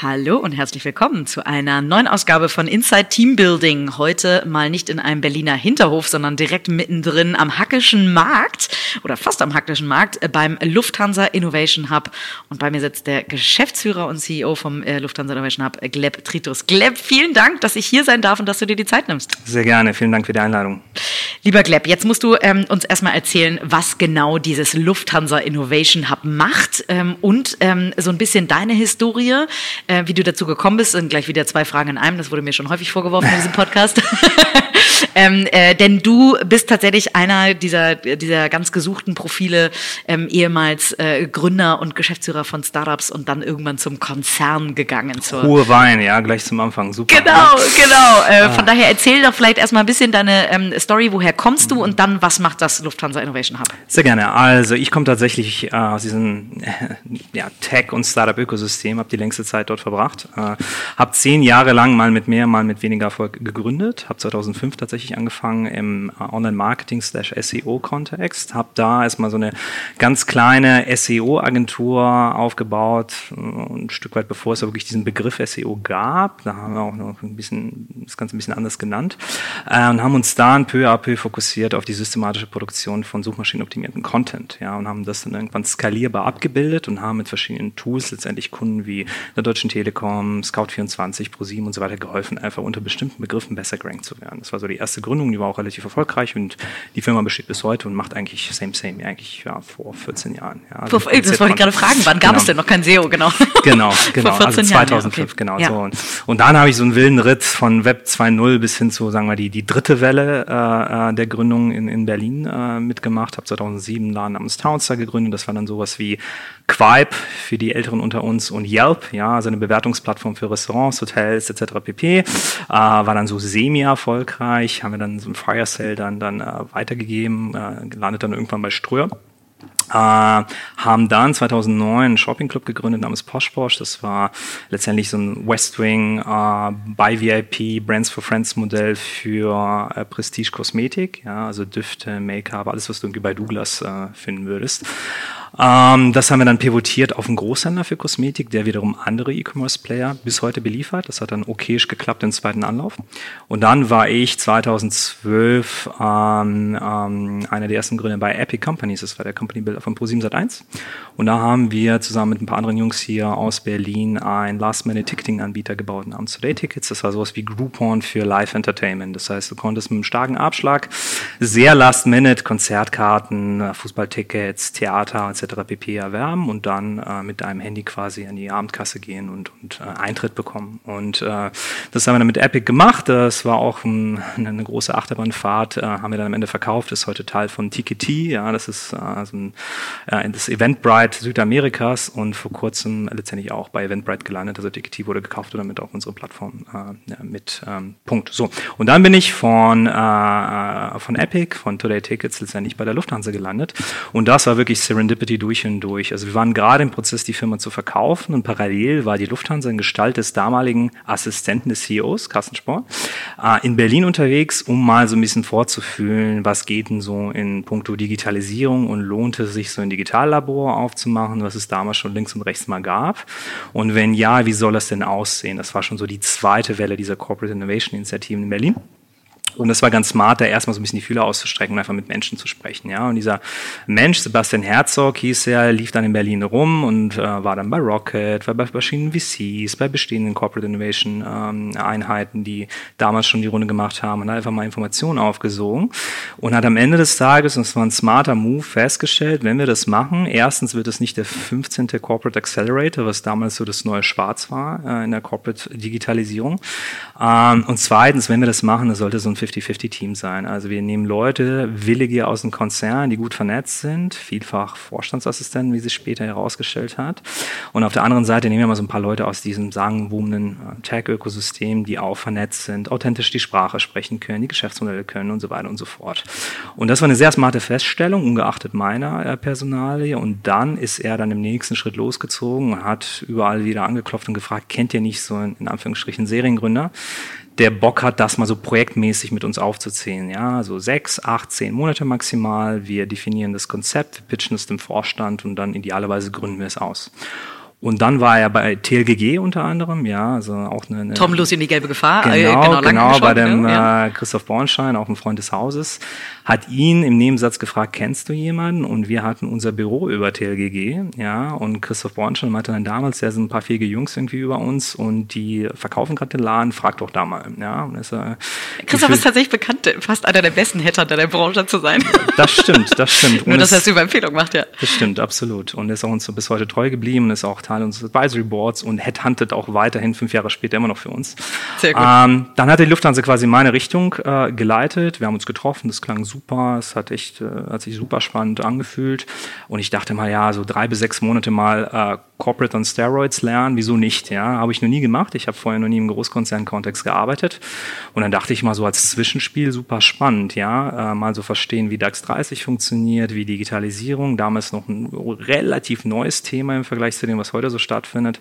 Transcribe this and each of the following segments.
Hallo und herzlich willkommen zu einer neuen Ausgabe von Inside Team Building. Heute mal nicht in einem Berliner Hinterhof, sondern direkt mittendrin am Hackischen Markt oder fast am Hackischen Markt äh, beim Lufthansa Innovation Hub. Und bei mir sitzt der Geschäftsführer und CEO vom äh, Lufthansa Innovation Hub, Gleb Tritus. Gleb, vielen Dank, dass ich hier sein darf und dass du dir die Zeit nimmst. Sehr gerne, vielen Dank für die Einladung. Lieber Gleb, jetzt musst du ähm, uns erstmal erzählen, was genau dieses Lufthansa Innovation Hub macht ähm, und ähm, so ein bisschen deine Historie äh, wie du dazu gekommen bist. Sind gleich wieder zwei Fragen in einem. Das wurde mir schon häufig vorgeworfen in diesem Podcast. ähm, äh, denn du bist tatsächlich einer dieser, dieser ganz gesuchten Profile, ähm, ehemals äh, Gründer und Geschäftsführer von Startups und dann irgendwann zum Konzern gegangen. Zur Hohe Wein, ja, gleich zum Anfang. Super. Genau, genau. Äh, ah. Von daher erzähl doch vielleicht erstmal ein bisschen deine ähm, Story. Woher kommst du und dann, was macht das Lufthansa Innovation Hub? Sehr gerne. Also, ich komme tatsächlich äh, aus diesem ja, Tech- und Startup-Ökosystem, habe die längste Zeit dort dort verbracht. Äh, habe zehn Jahre lang mal mit mehr, mal mit weniger Erfolg gegründet. Habe 2005 tatsächlich angefangen im äh, Online-Marketing-SEO-Kontext. Habe da erstmal so eine ganz kleine SEO-Agentur aufgebaut, äh, ein Stück weit bevor es wirklich diesen Begriff SEO gab. Da haben wir auch noch ein bisschen das Ganze ein bisschen anders genannt äh, und haben uns da ein peu à peu fokussiert auf die systematische Produktion von suchmaschinenoptimierten Content. Ja, und haben das dann irgendwann skalierbar abgebildet und haben mit verschiedenen Tools letztendlich Kunden wie der Deutschen Deutschen Telekom, Scout24, ProSieben und so weiter geholfen, einfach unter bestimmten Begriffen besser gerankt zu werden. Das war so die erste Gründung, die war auch relativ erfolgreich und die Firma besteht bis heute und macht eigentlich same same, eigentlich ja, vor 14 Jahren. Ja, also vor, das wollte ich gerade fragen, wann gab genau. es denn noch kein SEO, genau? Genau, genau, vor 14 also 2005, Jahren, okay. genau. Ja. So. Und, und dann habe ich so einen wilden Ritt von Web 2.0 bis hin zu, sagen wir, die, die dritte Welle äh, äh der Gründung in, in Berlin äh, mitgemacht, habe 2007 einen Laden namens Townstar gegründet, das war dann sowas wie Quipe für die Älteren unter uns und Yelp, ja, also eine Bewertungsplattform für Restaurants, Hotels etc. pp. Äh, war dann so semi-erfolgreich, haben wir dann so ein Fire Sale dann, dann äh, weitergegeben, äh, gelandet dann irgendwann bei Ströer. Äh, haben dann 2009 einen Shopping-Club gegründet namens Posh Posh. Das war letztendlich so ein West Wing äh, by VIP Brands for Friends Modell für äh, Prestige Kosmetik, ja, also Düfte, Make-up, alles was du irgendwie bei Douglas äh, finden würdest. Ähm, das haben wir dann pivotiert auf einen Großhändler für Kosmetik, der wiederum andere E-Commerce-Player bis heute beliefert. Das hat dann okayisch geklappt im zweiten Anlauf. Und dann war ich 2012 ähm, ähm, einer der ersten Gründer bei Epic Companies. Das war der Company Builder von Pro7 Sat1. Und da haben wir zusammen mit ein paar anderen Jungs hier aus Berlin ein Last-Minute-Ticketing-Anbieter gebaut namens Today Tickets. Das war sowas wie Groupon für Live-Entertainment. Das heißt, du konntest mit einem starken Abschlag sehr Last-Minute Konzertkarten, Fußballtickets, Theater etc. pp. erwerben und dann äh, mit deinem Handy quasi an die Abendkasse gehen und, und äh, Eintritt bekommen. Und äh, das haben wir dann mit Epic gemacht. Das war auch ein, eine große Achterbahnfahrt, äh, haben wir dann am Ende verkauft. Ist heute Teil von Tiketi. Ja, das ist äh, so ein, äh, das Eventbrite Südamerikas und vor kurzem letztendlich auch bei Eventbrite gelandet. Also Tiketi wurde gekauft und damit auch unsere Plattform ja, mit ähm, Punkt. So und dann bin ich von von Epic, von Today Tickets letztendlich bei der Lufthansa gelandet und das war wirklich Serendipity Equity durch und durch. Also wir waren gerade im Prozess, die Firma zu verkaufen und parallel war die Lufthansa in Gestalt des damaligen Assistenten des CEOs, Carsten Spohr, äh, in Berlin unterwegs, um mal so ein bisschen vorzufühlen, was geht denn so in puncto Digitalisierung und lohnt es sich so ein Digitallabor aufzumachen, was es damals schon links und rechts mal gab. Und wenn ja, wie soll das denn aussehen? Das war schon so die zweite Welle dieser Corporate Innovation Initiativen in Berlin. Und es war ganz smart, da erstmal so ein bisschen die Fühler auszustrecken und einfach mit Menschen zu sprechen. Ja, und dieser Mensch, Sebastian Herzog hieß er, lief dann in Berlin rum und äh, war dann bei Rocket, war bei verschiedenen VCs, bei bestehenden Corporate Innovation ähm, Einheiten, die damals schon die Runde gemacht haben und hat einfach mal Informationen aufgesogen und hat am Ende des Tages, und es war ein smarter Move, festgestellt, wenn wir das machen, erstens wird es nicht der 15. Corporate Accelerator, was damals so das neue Schwarz war äh, in der Corporate Digitalisierung. Ähm, und zweitens, wenn wir das machen, dann sollte so ein 50-50-Team sein. Also wir nehmen Leute, Willige aus dem Konzern, die gut vernetzt sind, vielfach Vorstandsassistenten, wie sich später herausgestellt hat. Und auf der anderen Seite nehmen wir mal so ein paar Leute aus diesem sagenwumenden äh, Tech-Ökosystem, die auch vernetzt sind, authentisch die Sprache sprechen können, die Geschäftsmodelle können und so weiter und so fort. Und das war eine sehr smarte Feststellung, ungeachtet meiner äh, Personalie. Und dann ist er dann im nächsten Schritt losgezogen und hat überall wieder angeklopft und gefragt, kennt ihr nicht so in Anführungsstrichen Seriengründer? Der Bock hat, das mal so projektmäßig mit uns aufzuzählen. Ja, so sechs, acht, zehn Monate maximal. Wir definieren das Konzept, wir pitchen es dem Vorstand und dann idealerweise gründen wir es aus. Und dann war er bei TLGG unter anderem, ja, also auch eine, eine Tom Lucy in die gelbe Gefahr. Genau, äh, genau, genau bei dem ne? ja. äh, Christoph Bornstein, auch ein Freund des Hauses, hat ihn im Nebensatz gefragt, kennst du jemanden? Und wir hatten unser Büro über TLGG, ja, und Christoph Bornstein meinte dann damals, da sind ein paar fähige Jungs irgendwie über uns und die verkaufen gerade den Laden, frag doch da mal, ja. Und das, äh, Christoph ist tatsächlich bekannt, fast einer der besten Hatter der Branche zu sein. Das stimmt, das stimmt. Nur, dass er es über Empfehlung macht, ja. Das stimmt, absolut. Und ist auch uns bis heute treu geblieben, ist auch Teil unseres Advisory Boards und headhuntet auch weiterhin fünf Jahre später immer noch für uns. Sehr gut. Ähm, dann hat die Lufthansa quasi meine Richtung äh, geleitet. Wir haben uns getroffen, das klang super, es hat echt, äh, hat sich super spannend angefühlt. Und ich dachte mal, ja, so drei bis sechs Monate mal äh, Corporate on Steroids lernen, wieso nicht? Ja, habe ich noch nie gemacht. Ich habe vorher noch nie im Großkonzernkontext gearbeitet. Und dann dachte ich mal so als Zwischenspiel super spannend, ja, äh, mal so verstehen, wie DAX 30 funktioniert, wie Digitalisierung, damals noch ein relativ neues Thema im Vergleich zu dem, was heute so stattfindet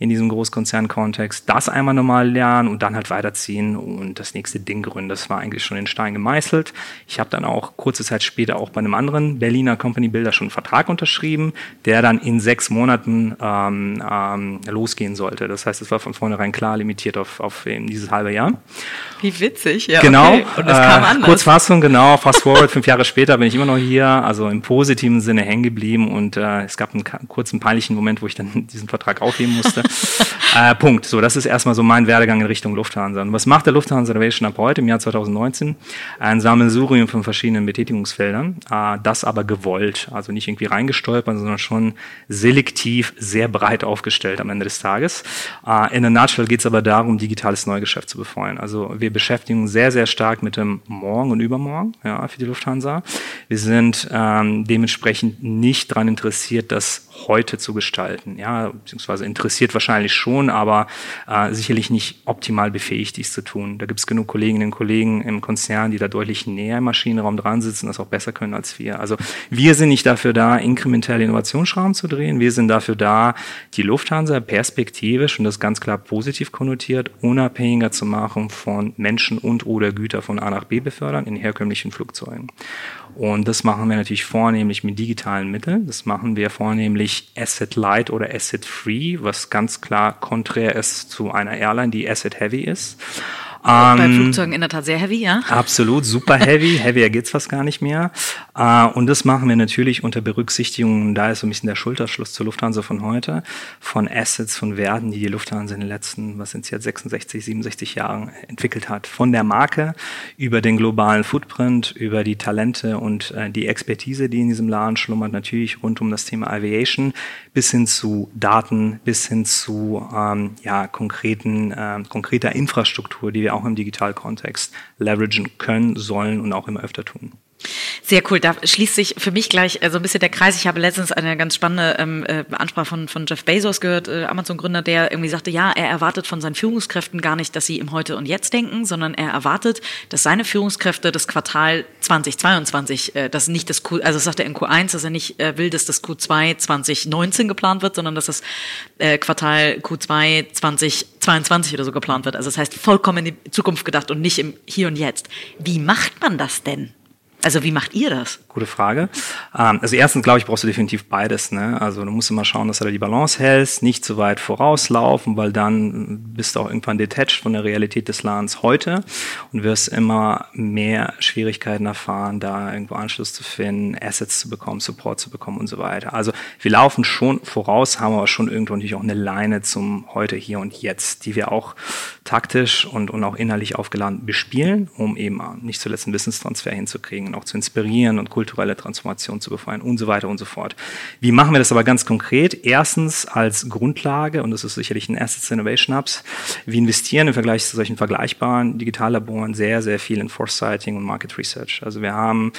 in diesem Großkonzernkontext. Das einmal nochmal lernen und dann halt weiterziehen und das nächste Ding gründen. Das war eigentlich schon in Stein gemeißelt. Ich habe dann auch kurze Zeit später auch bei einem anderen Berliner Company Builder schon einen Vertrag unterschrieben, der dann in sechs Monaten ähm, ähm, losgehen sollte. Das heißt, es war von vornherein klar limitiert auf, auf eben dieses halbe Jahr. Wie witzig, ja. Genau. Okay. Und das kam äh, anders. Kurzfassung, genau. Fast forward, fünf Jahre später bin ich immer noch hier, also im positiven Sinne hängen geblieben und äh, es gab einen kurzen peinlichen Moment, wo ich dann diesen Vertrag aufheben musste. äh, Punkt. So, das ist erstmal so mein Werdegang in Richtung Lufthansa. Und was macht der Lufthansa Innovation ab heute im Jahr 2019? Ein Sammelsurium von verschiedenen Betätigungsfeldern, äh, das aber gewollt, also nicht irgendwie reingestolpert, sondern schon selektiv sehr breit aufgestellt am Ende des Tages. Uh, in a nutshell geht es aber darum, digitales Neugeschäft zu befeuern. Also wir beschäftigen uns sehr, sehr stark mit dem Morgen und Übermorgen ja, für die Lufthansa. Wir sind ähm, dementsprechend nicht daran interessiert, das heute zu gestalten. Ja, beziehungsweise interessiert wahrscheinlich schon, aber äh, sicherlich nicht optimal befähigt, dies zu tun. Da gibt es genug Kolleginnen und Kollegen im Konzern, die da deutlich näher im Maschinenraum dran sitzen, das auch besser können als wir. Also wir sind nicht dafür da, inkrementelle Innovationsschrauben zu drehen. Wir sind dafür da, die Lufthansa perspektivisch und das ganz klar positiv konnotiert, unabhängiger zu machen von Menschen und oder Güter von A nach B befördern in herkömmlichen Flugzeugen. Und das machen wir natürlich vornehmlich mit digitalen Mitteln. Das machen wir vornehmlich Asset Light oder Asset Free, was ganz klar konträr ist zu einer Airline, die Asset Heavy ist. Ähm, Bei Flugzeugen in der Tat sehr heavy, ja? Absolut, super heavy. Heavier geht's fast gar nicht mehr. Äh, und das machen wir natürlich unter Berücksichtigung, da ist so ein bisschen der Schulterschluss zur Lufthansa von heute, von Assets, von Werten, die die Lufthansa in den letzten, was sind jetzt 66, 67 Jahren entwickelt hat. Von der Marke über den globalen Footprint, über die Talente und äh, die Expertise, die in diesem Laden schlummert, natürlich rund um das Thema Aviation, bis hin zu Daten, bis hin zu ähm, ja, konkreten, äh, konkreter Infrastruktur, die wir auch im Digitalkontext leveragen können, sollen und auch immer öfter tun. Sehr cool. Da schließt sich für mich gleich äh, so ein bisschen der Kreis. Ich habe letztens eine ganz spannende ähm, äh, Ansprache von, von Jeff Bezos gehört, äh, Amazon-Gründer, der irgendwie sagte, ja, er erwartet von seinen Führungskräften gar nicht, dass sie im Heute und Jetzt denken, sondern er erwartet, dass seine Führungskräfte das Quartal 2022, äh, das nicht das Q, also sagt er in Q1, dass er nicht äh, will, dass das Q2 2019 geplant wird, sondern dass das äh, Quartal Q2 2022 oder so geplant wird. Also das heißt vollkommen in die Zukunft gedacht und nicht im Hier und Jetzt. Wie macht man das denn? Also wie macht ihr das? Gute Frage. Ähm, also erstens, glaube ich, brauchst du definitiv beides. Ne? Also du musst immer schauen, dass du da die Balance hältst, nicht zu weit vorauslaufen, weil dann bist du auch irgendwann detached von der Realität des Ladens heute und wirst immer mehr Schwierigkeiten erfahren, da irgendwo Anschluss zu finden, Assets zu bekommen, Support zu bekommen und so weiter. Also wir laufen schon voraus, haben aber schon irgendwo natürlich auch eine Leine zum heute, hier und jetzt, die wir auch taktisch und, und auch innerlich aufgeladen bespielen, um eben nicht zuletzt einen Wissenstransfer hinzukriegen auch zu inspirieren und kulturelle Transformation zu befeuern und so weiter und so fort. Wie machen wir das aber ganz konkret? Erstens als Grundlage, und das ist sicherlich ein Assets Innovation Hubs, wir investieren im Vergleich zu solchen vergleichbaren Digitallaboren sehr, sehr viel in Foresighting und Market Research. Also wir haben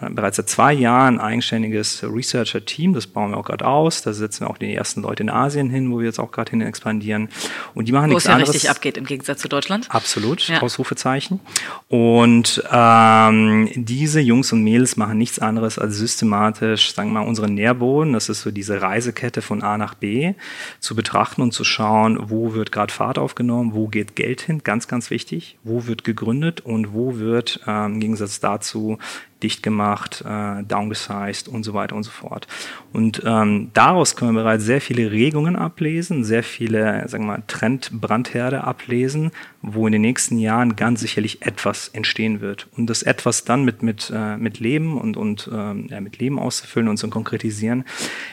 äh, bereits seit zwei Jahren ein eigenständiges Researcher-Team, das bauen wir auch gerade aus. Da setzen wir auch die ersten Leute in Asien hin, wo wir jetzt auch gerade hin expandieren. Und die machen wo nichts es ja anderes. richtig abgeht im Gegensatz zu Deutschland. Absolut, ja. Ausrufezeichen. Und ähm, diese Jungs und Mädels machen nichts anderes als systematisch, sagen wir mal, unseren Nährboden, das ist so diese Reisekette von A nach B, zu betrachten und zu schauen, wo wird gerade Fahrt aufgenommen, wo geht Geld hin, ganz, ganz wichtig, wo wird gegründet und wo wird ähm, im Gegensatz dazu dicht gemacht, äh, downgesized und so weiter und so fort. Und ähm, daraus können wir bereits sehr viele Regungen ablesen, sehr viele, sagen wir mal, Trendbrandherde ablesen, wo in den nächsten Jahren ganz sicherlich etwas entstehen wird. Und das etwas dann mit, mit, äh, mit Leben und, und ähm, mit Leben auszufüllen und zu konkretisieren,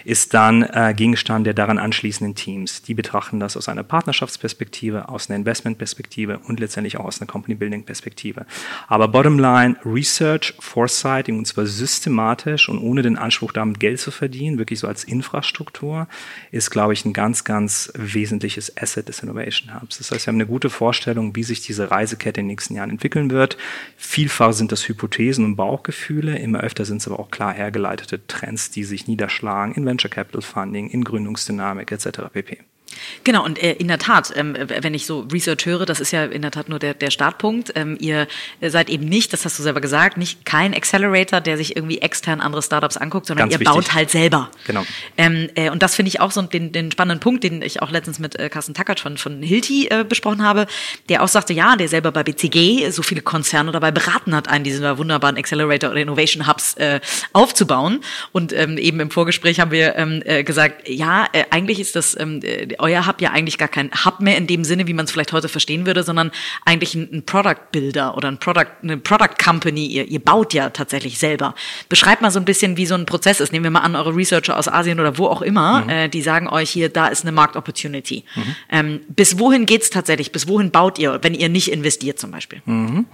ist dann äh, Gegenstand der daran anschließenden Teams. Die betrachten das aus einer Partnerschaftsperspektive, aus einer Investmentperspektive und letztendlich auch aus einer Company-Building-Perspektive. Aber bottom line, Research, Foresight, Foresighting und zwar systematisch und ohne den Anspruch, damit Geld zu verdienen, wirklich so als Infrastruktur, ist, glaube ich, ein ganz, ganz wesentliches Asset des Innovation Hubs. Das heißt, wir haben eine gute Vorstellung, wie sich diese Reisekette in den nächsten Jahren entwickeln wird. Vielfach sind das Hypothesen und Bauchgefühle, immer öfter sind es aber auch klar hergeleitete Trends, die sich niederschlagen in Venture Capital Funding, in Gründungsdynamik etc. pp. Genau, und äh, in der Tat, ähm, wenn ich so Research höre, das ist ja in der Tat nur der, der Startpunkt. Ähm, ihr seid eben nicht, das hast du selber gesagt, nicht kein Accelerator, der sich irgendwie extern andere Startups anguckt, sondern Ganz ihr wichtig. baut halt selber. Genau. Ähm, äh, und das finde ich auch so den, den spannenden Punkt, den ich auch letztens mit äh, Carsten Tackert von, von Hilti äh, besprochen habe, der auch sagte, ja, der selber bei BCG so viele Konzerne dabei beraten hat, einen dieser wunderbaren Accelerator oder Innovation Hubs äh, aufzubauen. Und ähm, eben im Vorgespräch haben wir ähm, äh, gesagt, ja, äh, eigentlich ist das ähm, äh, euer Hub ja eigentlich gar kein Hub mehr in dem Sinne, wie man es vielleicht heute verstehen würde, sondern eigentlich ein, ein Product Builder oder ein Product, eine Product Company. Ihr, ihr baut ja tatsächlich selber. Beschreibt mal so ein bisschen, wie so ein Prozess ist. Nehmen wir mal an, eure Researcher aus Asien oder wo auch immer, mhm. äh, die sagen euch hier, da ist eine Marktopportunity. Mhm. Ähm, bis wohin geht's tatsächlich? Bis wohin baut ihr, wenn ihr nicht investiert zum Beispiel? Mhm.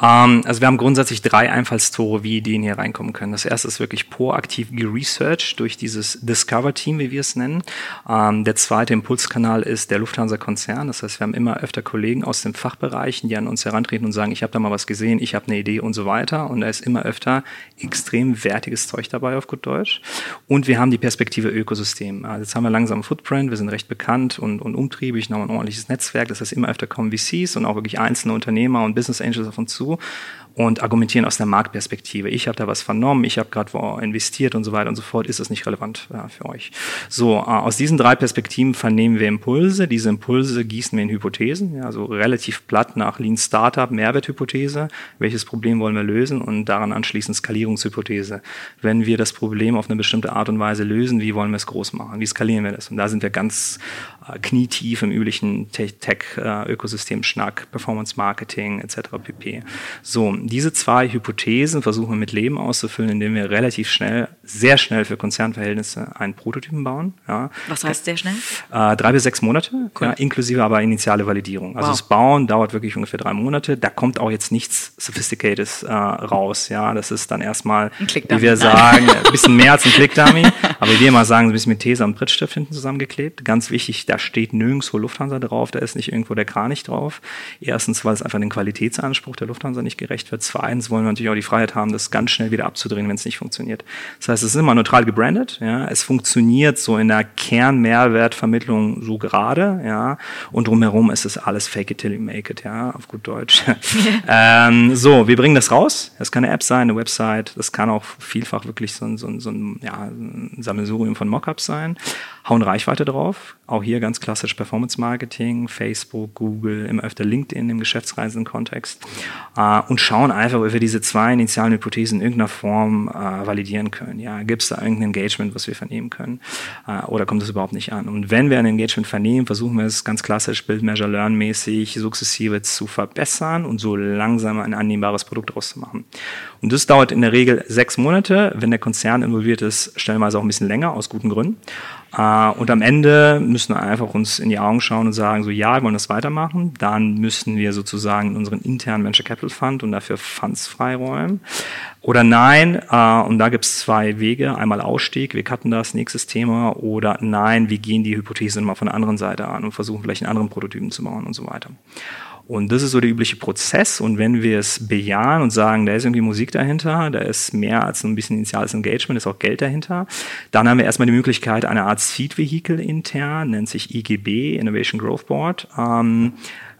Ähm, also wir haben grundsätzlich drei Einfallstore, wie Ideen hier reinkommen können. Das erste ist wirklich proaktiv geresearched durch dieses Discover-Team, wie wir es nennen. Ähm, der zweite Impulskanal ist der Lufthansa-Konzern. Das heißt, wir haben immer öfter Kollegen aus den Fachbereichen, die an uns herantreten und sagen, ich habe da mal was gesehen, ich habe eine Idee und so weiter. Und da ist immer öfter extrem wertiges Zeug dabei auf gut Deutsch. Und wir haben die Perspektive Ökosystem. Also jetzt haben wir langsam einen Footprint, wir sind recht bekannt und, und umtriebig, haben ein ordentliches Netzwerk. Das heißt, immer öfter kommen VCs und auch wirklich einzelne Unternehmer und Business Angels auf uns zu und argumentieren aus der Marktperspektive. Ich habe da was vernommen, ich habe gerade investiert und so weiter und so fort. Ist das nicht relevant ja, für euch? So, äh, aus diesen drei Perspektiven vernehmen wir Impulse. Diese Impulse gießen wir in Hypothesen, ja, also relativ platt nach Lean Startup, Mehrwerthypothese. Welches Problem wollen wir lösen? Und daran anschließend Skalierungshypothese. Wenn wir das Problem auf eine bestimmte Art und Weise lösen, wie wollen wir es groß machen? Wie skalieren wir das? Und da sind wir ganz äh, knietief im üblichen Tech-Ökosystem, Schnack, Performance Marketing etc. pp. So, diese zwei Hypothesen versuchen wir mit Leben auszufüllen, indem wir relativ schnell, sehr schnell für Konzernverhältnisse einen Prototypen bauen. Ja. Was heißt sehr schnell? Äh, drei bis sechs Monate, cool. ja, inklusive aber initiale Validierung. Also wow. das Bauen dauert wirklich ungefähr drei Monate. Da kommt auch jetzt nichts Sophisticated äh, raus. Ja, das ist dann erstmal, wie wir sagen, ein bisschen mehr als ein Clickdummy. aber wie wir mal sagen, ein bisschen mit Tesa und Brittstift hinten zusammengeklebt. Ganz wichtig, da steht nirgendwo Lufthansa drauf, da ist nicht irgendwo der Kranich drauf. Erstens, weil es einfach den Qualitätsanspruch der Lufthansa nicht gerecht wird. Zweitens wollen wir natürlich auch die Freiheit haben, das ganz schnell wieder abzudrehen, wenn es nicht funktioniert. Das heißt, es ist immer neutral gebrandet, ja. Es funktioniert so in der Kernmehrwertvermittlung so gerade, ja. Und drumherum ist es alles fake it till you make it, ja, auf gut Deutsch. ähm, so, wir bringen das raus. Das kann eine App sein, eine Website. Das kann auch vielfach wirklich so ein, so ein, so ein, ja, ein Sammelsurium von Mockups sein hauen Reichweite drauf. Auch hier ganz klassisch Performance Marketing, Facebook, Google, immer öfter LinkedIn im geschäftsreisenden Kontext äh, und schauen einfach, ob wir diese zwei initialen Hypothesen in irgendeiner Form äh, validieren können. Ja, gibt es da irgendein Engagement, was wir vernehmen können äh, oder kommt es überhaupt nicht an? Und wenn wir ein Engagement vernehmen, versuchen wir es ganz klassisch Build, Measure, Learn mäßig sukzessive zu verbessern und so langsam ein annehmbares Produkt daraus zu machen. Und das dauert in der Regel sechs Monate. Wenn der Konzern involviert ist, stellenweise auch ein bisschen länger, aus guten Gründen. Äh, und am Ende müssen wir einfach uns in die Augen schauen und sagen, so ja, wir wollen das weitermachen. Dann müssen wir sozusagen unseren internen Venture Capital Fund und dafür Funds freiräumen. Oder nein, äh, und da gibt es zwei Wege. Einmal Ausstieg, wir cutten das, nächstes Thema. Oder nein, wir gehen die Hypothese mal von der anderen Seite an und versuchen vielleicht einen anderen Prototypen zu bauen und so weiter. Und das ist so der übliche Prozess. Und wenn wir es bejahen und sagen, da ist irgendwie Musik dahinter, da ist mehr als ein bisschen initiales Engagement, ist auch Geld dahinter, dann haben wir erstmal die Möglichkeit, eine Art Seed-Vehicle intern, nennt sich IGB, Innovation Growth Board, ähm,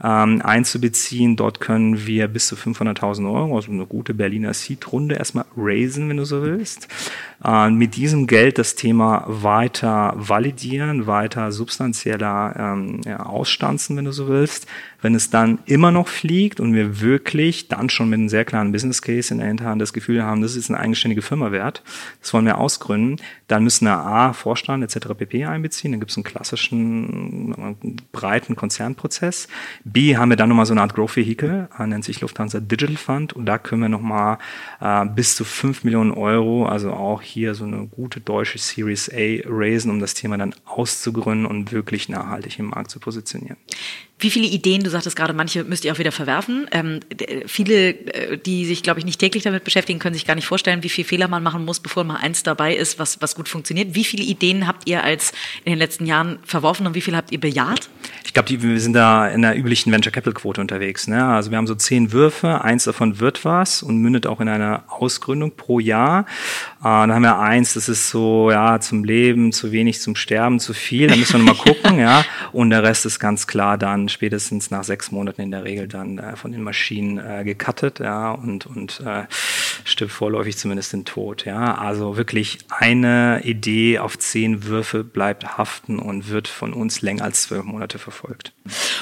ähm, einzubeziehen. Dort können wir bis zu 500.000 Euro, also eine gute Berliner Seed-Runde erstmal raisen, wenn du so willst. Äh, mit diesem Geld das Thema weiter validieren, weiter substanzieller ähm, ja, ausstanzen, wenn du so willst. Wenn es dann immer noch fliegt und wir wirklich dann schon mit einem sehr klaren Business Case in der Hinterhand das Gefühl haben, das ist eine eigenständige Firma wert, das wollen wir ausgründen, dann müssen wir A, Vorstand etc. pp. einbeziehen, dann gibt es einen klassischen breiten Konzernprozess. B, haben wir dann nochmal so eine Art Growth Vehicle, äh, nennt sich Lufthansa Digital Fund und da können wir nochmal äh, bis zu 5 Millionen Euro, also auch hier so eine gute deutsche Series A raisen, um das Thema dann auszugründen und wirklich nachhaltig im Markt zu positionieren. Wie viele Ideen, du sagtest gerade, manche müsst ihr auch wieder verwerfen. Ähm, viele, äh, die sich, glaube ich, nicht täglich damit beschäftigen, können sich gar nicht vorstellen, wie viel Fehler man machen muss, bevor mal eins dabei ist, was, was gut funktioniert. Wie viele Ideen habt ihr als in den letzten Jahren verworfen und wie viele habt ihr bejaht? Ich glaube, wir sind da in der üblichen Venture Capital Quote unterwegs. Ne? Also wir haben so zehn Würfe, eins davon wird was und mündet auch in einer Ausgründung pro Jahr. Äh, dann haben wir eins, das ist so, ja, zum Leben, zu wenig, zum Sterben, zu viel. Da müssen wir nochmal gucken, ja. Und der Rest ist ganz klar dann spätestens nach sechs Monaten in der Regel dann äh, von den Maschinen äh, gecuttet, ja, und, und äh, stirbt vorläufig zumindest den Tod, ja. Also wirklich eine Idee auf zehn Würfe bleibt haften und wird von uns länger als zwölf Monate verfolgt.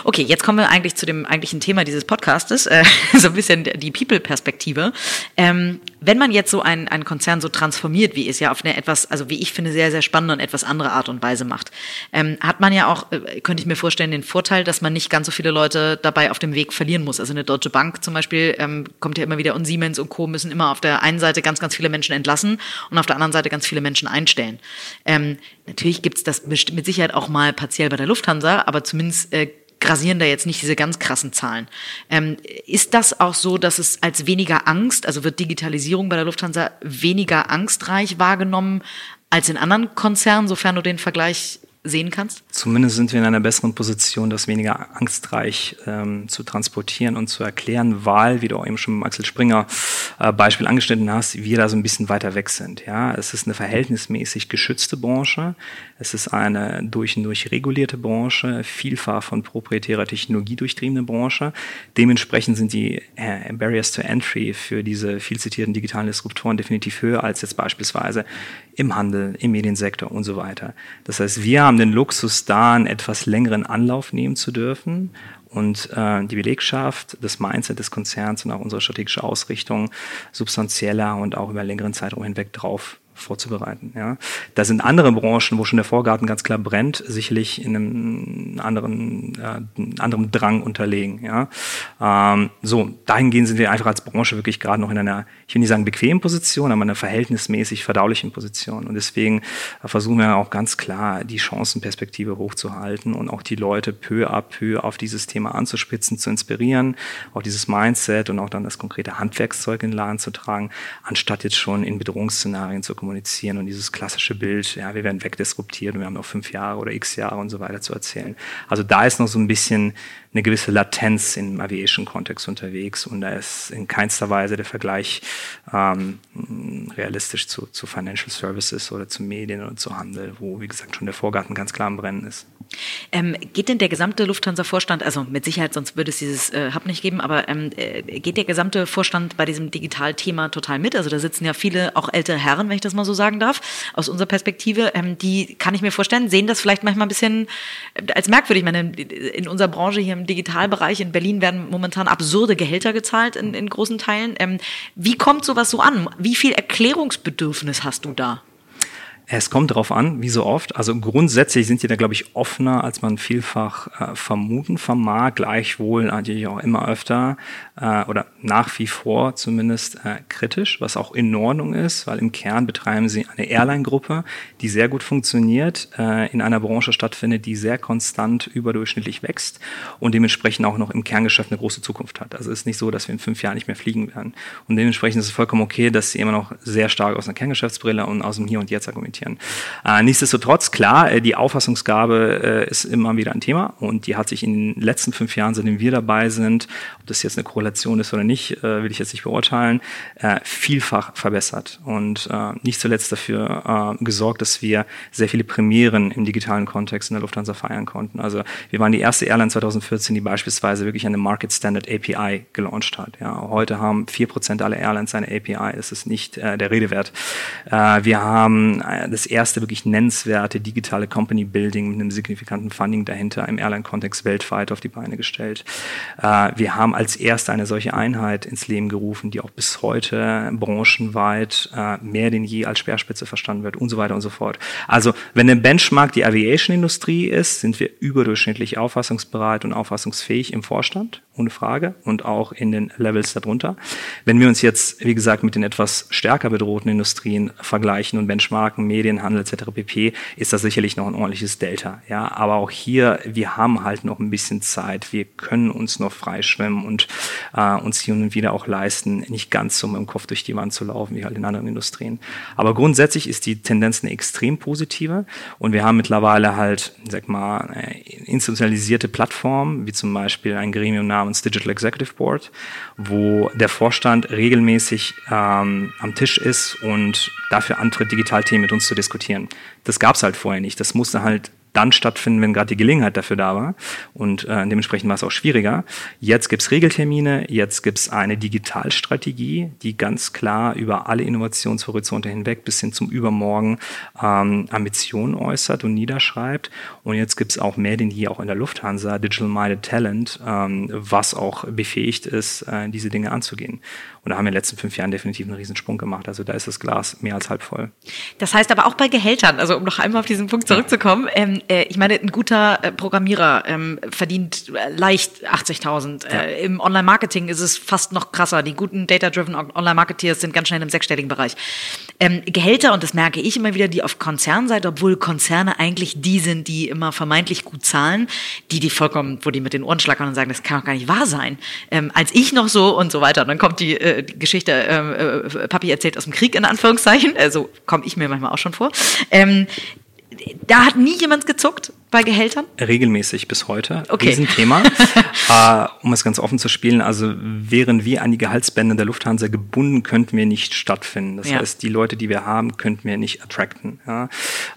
Okay, jetzt kommen wir eigentlich zu dem eigentlichen Thema dieses Podcastes, äh, so ein bisschen die People-Perspektive. Ähm, wenn man jetzt so einen, einen Konzern so transformiert, wie es ja auf eine etwas, also wie ich finde, sehr, sehr spannende und etwas andere Art und Weise macht, ähm, hat man ja auch, äh, könnte ich mir vorstellen, den Vorteil, dass man nicht ganz so viele Leute dabei auf dem Weg verlieren muss. Also eine Deutsche Bank zum Beispiel ähm, kommt ja immer wieder und Siemens und Co. müssen immer auf der einen Seite ganz, ganz viele Menschen entlassen und auf der anderen Seite ganz viele Menschen einstellen. Ähm, natürlich gibt's das mit Sicherheit auch mal partiell bei der Lufthansa, aber zumindest äh, grasieren da jetzt nicht diese ganz krassen Zahlen. Ähm, ist das auch so, dass es als weniger Angst, also wird Digitalisierung bei der Lufthansa weniger angstreich wahrgenommen als in anderen Konzernen, sofern du den Vergleich sehen kannst? Zumindest sind wir in einer besseren Position, das weniger angstreich ähm, zu transportieren und zu erklären, weil, wie du auch eben schon Axel Springer äh, Beispiel angeschnitten hast, wir da so ein bisschen weiter weg sind. Ja, es ist eine verhältnismäßig geschützte Branche. Es ist eine durch und durch regulierte Branche, vielfach von proprietärer Technologie durchtriebene Branche. Dementsprechend sind die äh, Barriers to Entry für diese viel zitierten digitalen Disruptoren definitiv höher als jetzt beispielsweise im Handel, im Mediensektor und so weiter. Das heißt, wir haben den Luxus, da einen etwas längeren Anlauf nehmen zu dürfen und äh, die Belegschaft, das Mindset des Konzerns und auch unsere strategische Ausrichtung substanzieller und auch über längeren Zeitraum hinweg drauf vorzubereiten. Ja. Da sind andere Branchen, wo schon der Vorgarten ganz klar brennt, sicherlich in einem anderen, äh, anderem Drang unterlegen. Ja. Ähm, so, dahingehend sind wir einfach als Branche wirklich gerade noch in einer, ich will nicht sagen bequemen Position, aber einer verhältnismäßig verdaulichen Position. Und deswegen äh, versuchen wir auch ganz klar, die Chancenperspektive hochzuhalten und auch die Leute peu à peu auf dieses Thema anzuspitzen, zu inspirieren, auch dieses Mindset und auch dann das konkrete Handwerkszeug in den Laden zu tragen, anstatt jetzt schon in Bedrohungsszenarien zu kommen kommunizieren und dieses klassische Bild, ja, wir werden wegdisruptiert und wir haben noch fünf Jahre oder x Jahre und so weiter zu erzählen. Also da ist noch so ein bisschen eine gewisse Latenz im Aviation-Kontext unterwegs und da ist in keinster Weise der Vergleich ähm, realistisch zu, zu Financial Services oder zu Medien oder zu Handel, wo, wie gesagt, schon der Vorgarten ganz klar am Brennen ist. Ähm, geht denn der gesamte Lufthansa-Vorstand, also mit Sicherheit, sonst würde es dieses äh, Hub nicht geben, aber ähm, äh, geht der gesamte Vorstand bei diesem Digitalthema total mit? Also da sitzen ja viele, auch ältere Herren, wenn ich das mal so sagen darf, aus unserer Perspektive, ähm, die kann ich mir vorstellen, sehen das vielleicht manchmal ein bisschen äh, als merkwürdig. Ich meine, in unserer Branche hier im Digitalbereich in Berlin werden momentan absurde Gehälter gezahlt in, in großen Teilen. Ähm, wie kommt sowas so an? Wie viel Erklärungsbedürfnis hast du da? Es kommt darauf an, wie so oft. Also grundsätzlich sind die da, glaube ich, offener, als man vielfach äh, vermuten vermag. Gleichwohl natürlich auch immer öfter äh, oder nach wie vor zumindest äh, kritisch, was auch in Ordnung ist, weil im Kern betreiben sie eine Airline-Gruppe, die sehr gut funktioniert, äh, in einer Branche stattfindet, die sehr konstant überdurchschnittlich wächst und dementsprechend auch noch im Kerngeschäft eine große Zukunft hat. Also es ist nicht so, dass wir in fünf Jahren nicht mehr fliegen werden. Und dementsprechend ist es vollkommen okay, dass sie immer noch sehr stark aus einer Kerngeschäftsbrille und aus dem Hier und Jetzt argumentieren argumentieren. Äh, nichtsdestotrotz, klar, äh, die Auffassungsgabe äh, ist immer wieder ein Thema und die hat sich in den letzten fünf Jahren, seitdem wir dabei sind, ob das jetzt eine Korrelation ist oder nicht, äh, will ich jetzt nicht beurteilen, äh, vielfach verbessert und äh, nicht zuletzt dafür gesorgt, dass wir sehr viele Premieren im digitalen Kontext in der Lufthansa feiern konnten. Also wir waren die erste Airline 2014, die beispielsweise wirklich eine Market Standard API gelauncht hat. Ja, heute haben vier Prozent aller Airlines eine API. Es ist nicht der Rede wert. wir haben das erste wirklich nennenswerte digitale Company Building mit einem signifikanten Funding dahinter im Airline-Kontext weltweit auf die Beine gestellt. Äh, wir haben als erste eine solche Einheit ins Leben gerufen, die auch bis heute branchenweit äh, mehr denn je als Speerspitze verstanden wird und so weiter und so fort. Also wenn der Benchmark die Aviation-Industrie ist, sind wir überdurchschnittlich auffassungsbereit und auffassungsfähig im Vorstand ohne Frage, und auch in den Levels darunter. Wenn wir uns jetzt, wie gesagt, mit den etwas stärker bedrohten Industrien vergleichen und benchmarken, Medienhandel etc. pp., ist das sicherlich noch ein ordentliches Delta. Ja, aber auch hier, wir haben halt noch ein bisschen Zeit. Wir können uns noch freischwimmen und äh, uns hier und wieder auch leisten, nicht ganz so mit dem Kopf durch die Wand zu laufen, wie halt in anderen Industrien. Aber grundsätzlich ist die Tendenz eine extrem positive und wir haben mittlerweile halt, sag mal, institutionalisierte Plattformen, wie zum Beispiel ein Gremium namens namens Digital Executive Board, wo der Vorstand regelmäßig ähm, am Tisch ist und dafür antritt, Digitalthemen mit uns zu diskutieren. Das gab es halt vorher nicht. Das musste halt dann stattfinden, wenn gerade die Gelegenheit dafür da war. Und äh, dementsprechend war es auch schwieriger. Jetzt gibt's Regeltermine, jetzt gibt's eine Digitalstrategie, die ganz klar über alle Innovationshorizonte hinweg bis hin zum Übermorgen ähm, Ambitionen äußert und niederschreibt. Und jetzt gibt's auch mehr denn je auch in der Lufthansa Digital Minded Talent, ähm, was auch befähigt ist, äh, diese Dinge anzugehen. Und da haben wir in den letzten fünf Jahren definitiv einen Riesensprung gemacht. Also da ist das Glas mehr als halb voll. Das heißt aber auch bei Gehältern, also um noch einmal auf diesen Punkt zurückzukommen, ähm, äh, ich meine, ein guter äh, Programmierer ähm, verdient äh, leicht 80.000. Ja. Äh, Im Online-Marketing ist es fast noch krasser. Die guten Data-Driven Online-Marketeers sind ganz schnell im sechsstelligen Bereich. Ähm, Gehälter, und das merke ich immer wieder, die auf Konzernseite, obwohl Konzerne eigentlich die sind, die immer vermeintlich gut zahlen, die die vollkommen, wo die mit den Ohren schlackern und sagen, das kann doch gar nicht wahr sein. Ähm, als ich noch so und so weiter. Und dann kommt die äh, Geschichte, ähm, äh, Papi erzählt aus dem Krieg in Anführungszeichen, also komme ich mir manchmal auch schon vor. Ähm, da hat nie jemand gezuckt bei Gehältern? Regelmäßig bis heute. Okay. Riesenthema. äh, um es ganz offen zu spielen, also wären wir an die Gehaltsbänder der Lufthansa gebunden, könnten wir nicht stattfinden. Das ja. heißt, die Leute, die wir haben, könnten wir nicht attracten. Ja.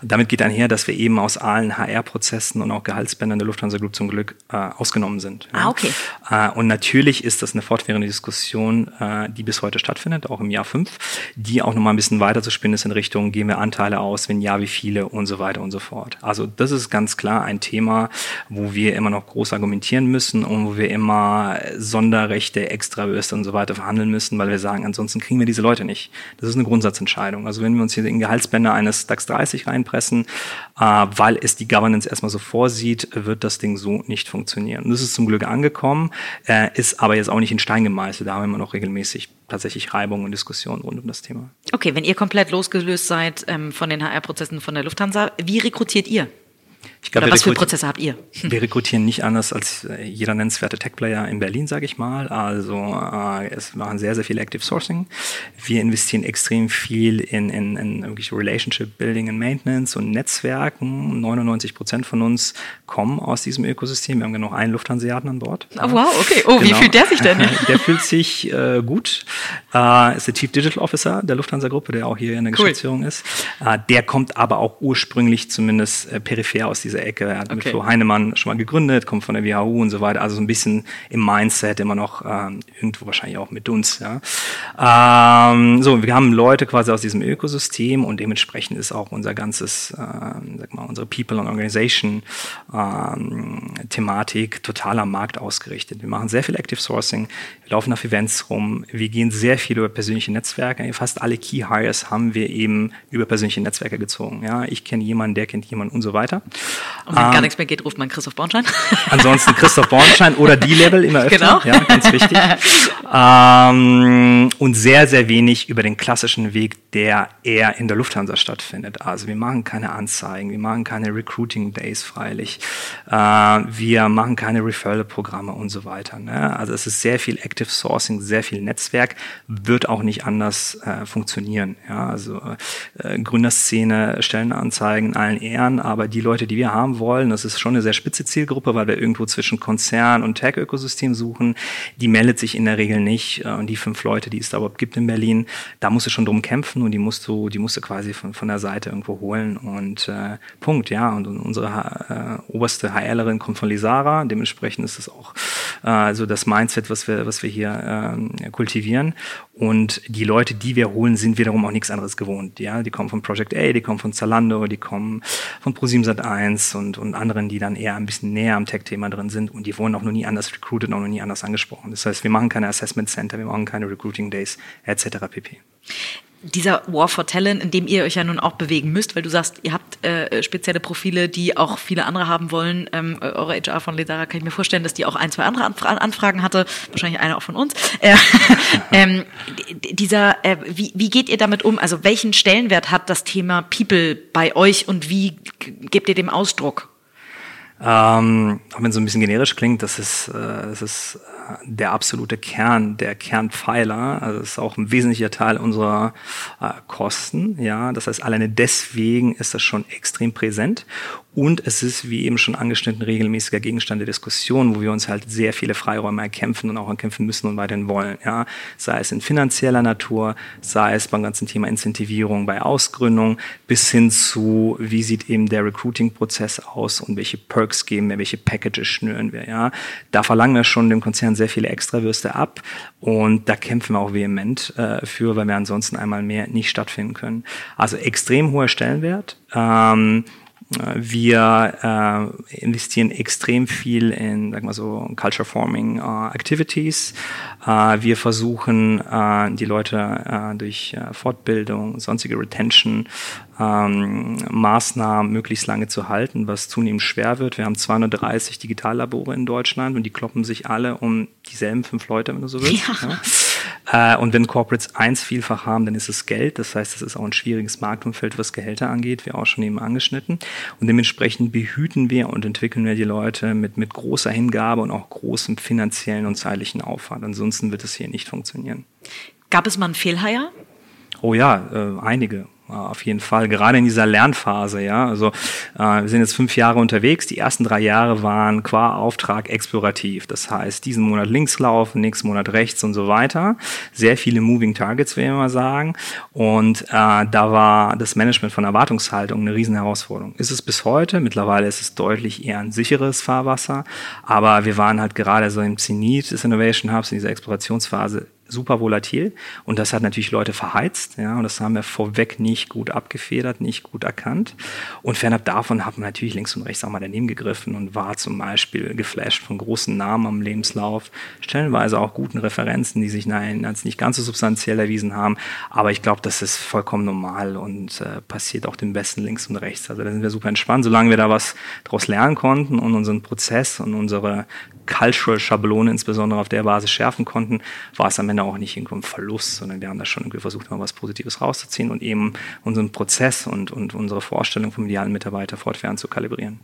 Damit geht einher, dass wir eben aus allen HR-Prozessen und auch Gehaltsbändern der Lufthansa Group zum Glück äh, ausgenommen sind. Ja. Ah, okay. Äh, und natürlich ist das eine fortwährende Diskussion, äh, die bis heute stattfindet, auch im Jahr fünf, die auch nochmal ein bisschen weiter zu spinnen ist in Richtung, geben wir Anteile aus, wenn ja, wie viele und so weiter und so fort. Also das ist ganz klar ein Thema, wo wir immer noch groß argumentieren müssen und wo wir immer Sonderrechte, Extrawürste und so weiter verhandeln müssen, weil wir sagen, ansonsten kriegen wir diese Leute nicht. Das ist eine Grundsatzentscheidung. Also wenn wir uns hier in Gehaltsbänder eines DAX 30 reinpressen, äh, weil es die Governance erstmal so vorsieht, wird das Ding so nicht funktionieren. Und das ist zum Glück angekommen, äh, ist aber jetzt auch nicht in Stein gemeißelt. Da haben wir immer noch regelmäßig tatsächlich Reibung und Diskussion rund um das Thema. Okay, wenn ihr komplett losgelöst seid ähm, von den HR-Prozessen von der Lufthansa, wie rekrutiert ihr? Ich glaub, Oder was für Prozesse habt ihr? Wir rekrutieren nicht anders als jeder nennenswerte Tech-Player in Berlin, sage ich mal. Also äh, es machen sehr, sehr viel Active Sourcing. Wir investieren extrem viel in, in, in wirklich Relationship Building and Maintenance und Netzwerken. 99 Prozent von uns kommen aus diesem Ökosystem. Wir haben genau einen Lufthanseaten an Bord. Oh, wow, okay. Oh, genau. wie fühlt der sich denn? der fühlt sich äh, gut. Äh, ist der Chief Digital Officer der Lufthansa-Gruppe, der auch hier in der cool. Geschäftsführung ist. Äh, der kommt aber auch ursprünglich zumindest äh, peripher aus diesem diese Ecke. Er hat okay. mit Flo Heinemann schon mal gegründet, kommt von der WHU und so weiter. Also so ein bisschen im Mindset immer noch ähm, irgendwo wahrscheinlich auch mit uns. Ja. Ähm, so, wir haben Leute quasi aus diesem Ökosystem und dementsprechend ist auch unser ganzes, äh, sag mal, unsere People and Organization ähm, Thematik total am Markt ausgerichtet. Wir machen sehr viel Active Sourcing, wir laufen auf Events rum, wir gehen sehr viel über persönliche Netzwerke. Fast alle Key Hires haben wir eben über persönliche Netzwerke gezogen. Ja, ich kenne jemanden, der kennt jemanden und so weiter. Und wenn ähm, gar nichts mehr geht, ruft man Christoph Bornstein. Ansonsten Christoph Bornstein oder die Level immer öfter. Genau. Ja, ganz wichtig. ähm, und sehr, sehr wenig über den klassischen Weg, der eher in der Lufthansa stattfindet. Also wir machen keine Anzeigen, wir machen keine Recruiting Days freilich, äh, wir machen keine Referral-Programme und so weiter. Ne? Also es ist sehr viel Active Sourcing, sehr viel Netzwerk, wird auch nicht anders äh, funktionieren. Ja? Also äh, Gründerszene, Stellenanzeigen in allen Ehren, aber die Leute, die wir haben wollen, das ist schon eine sehr spitze Zielgruppe, weil wir irgendwo zwischen Konzern und Tech-Ökosystem suchen, die meldet sich in der Regel nicht. Äh, und die fünf Leute, die es da überhaupt gibt in Berlin, da musst du schon drum kämpfen und die musst du, die musst du quasi von, von der Seite irgendwo holen. Und äh, Punkt, ja. Und, unsere äh, oberste HRlerin kommt von Lisara, dementsprechend ist es auch äh, so das Mindset, was wir, was wir hier äh, kultivieren. Und die Leute, die wir holen, sind wiederum auch nichts anderes gewohnt. Ja, die kommen von Project A, die kommen von Zalando, die kommen von Pro7 und, und anderen, die dann eher ein bisschen näher am Tech-Thema drin sind und die wurden auch noch nie anders recruited, auch noch nie anders angesprochen. Das heißt, wir machen keine Assessment Center, wir machen keine Recruiting Days etc. pp dieser War for Talent, in dem ihr euch ja nun auch bewegen müsst, weil du sagst, ihr habt äh, spezielle Profile, die auch viele andere haben wollen. Ähm, eure HR von Ledara kann ich mir vorstellen, dass die auch ein, zwei andere Anfra Anfragen hatte, wahrscheinlich eine auch von uns. Äh, ähm, dieser, äh, wie, wie geht ihr damit um? Also welchen Stellenwert hat das Thema People bei euch und wie gebt ihr dem Ausdruck? Ähm, auch wenn es so ein bisschen generisch klingt, das ist, äh, das ist der absolute Kern, der Kernpfeiler. Also das ist auch ein wesentlicher Teil unserer äh, Kosten. Ja, das heißt, alleine deswegen ist das schon extrem präsent. Und es ist, wie eben schon angeschnitten, regelmäßiger Gegenstand der Diskussion, wo wir uns halt sehr viele Freiräume erkämpfen und auch erkämpfen müssen und weiterhin wollen. Ja, sei es in finanzieller Natur, sei es beim ganzen Thema Incentivierung bei Ausgründung, bis hin zu, wie sieht eben der Recruiting-Prozess aus und welche Perks geben wir, welche Packages schnüren wir. Ja, da verlangen wir schon dem Konzern sehr viele Extrawürste ab und da kämpfen wir auch vehement äh, für, weil wir ansonsten einmal mehr nicht stattfinden können. Also extrem hoher Stellenwert. Ähm, wir äh, investieren extrem viel in, sag mal so, Culture Forming uh, Activities. Uh, wir versuchen, uh, die Leute durch Fortbildung, sonstige Retention ähm, Maßnahmen möglichst lange zu halten, was zunehmend schwer wird. Wir haben 230 Digitallabore in Deutschland und die kloppen sich alle um dieselben fünf Leute, wenn du so willst. Ja. Ja. Äh, und wenn Corporates eins vielfach haben, dann ist es Geld. Das heißt, es ist auch ein schwieriges Marktumfeld, was Gehälter angeht, wie auch schon eben angeschnitten. Und dementsprechend behüten wir und entwickeln wir die Leute mit, mit großer Hingabe und auch großem finanziellen und zeitlichen Aufwand. Ansonsten wird es hier nicht funktionieren. Gab es mal einen Fehlheier? Oh ja, äh, einige auf jeden Fall, gerade in dieser Lernphase, ja. Also äh, wir sind jetzt fünf Jahre unterwegs. Die ersten drei Jahre waren qua Auftrag explorativ. Das heißt, diesen Monat links laufen, nächsten Monat rechts und so weiter. Sehr viele Moving Targets, will ich mal sagen. Und äh, da war das Management von Erwartungshaltung eine riesen Herausforderung. Ist es bis heute? Mittlerweile ist es deutlich eher ein sicheres Fahrwasser. Aber wir waren halt gerade so im Zenit des Innovation Hubs in dieser Explorationsphase super volatil und das hat natürlich Leute verheizt, ja, und das haben wir vorweg nicht gut abgefedert, nicht gut erkannt. Und fernab davon hat man natürlich links und rechts auch mal daneben gegriffen und war zum Beispiel geflasht von großen Namen am Lebenslauf, stellenweise auch guten Referenzen, die sich nein, als nicht ganz so substanziell erwiesen haben. Aber ich glaube, das ist vollkommen normal und äh, passiert auch dem Besten links und rechts. Also da sind wir super entspannt, solange wir da was daraus lernen konnten und unseren Prozess und unsere Cultural-Schablone insbesondere auf der Basis schärfen konnten, war es am Ende auch nicht irgendwo ein Verlust, sondern wir haben da schon irgendwie versucht, mal was Positives rauszuziehen und eben unseren Prozess und, und unsere Vorstellung vom idealen Mitarbeiter fortwährend zu kalibrieren.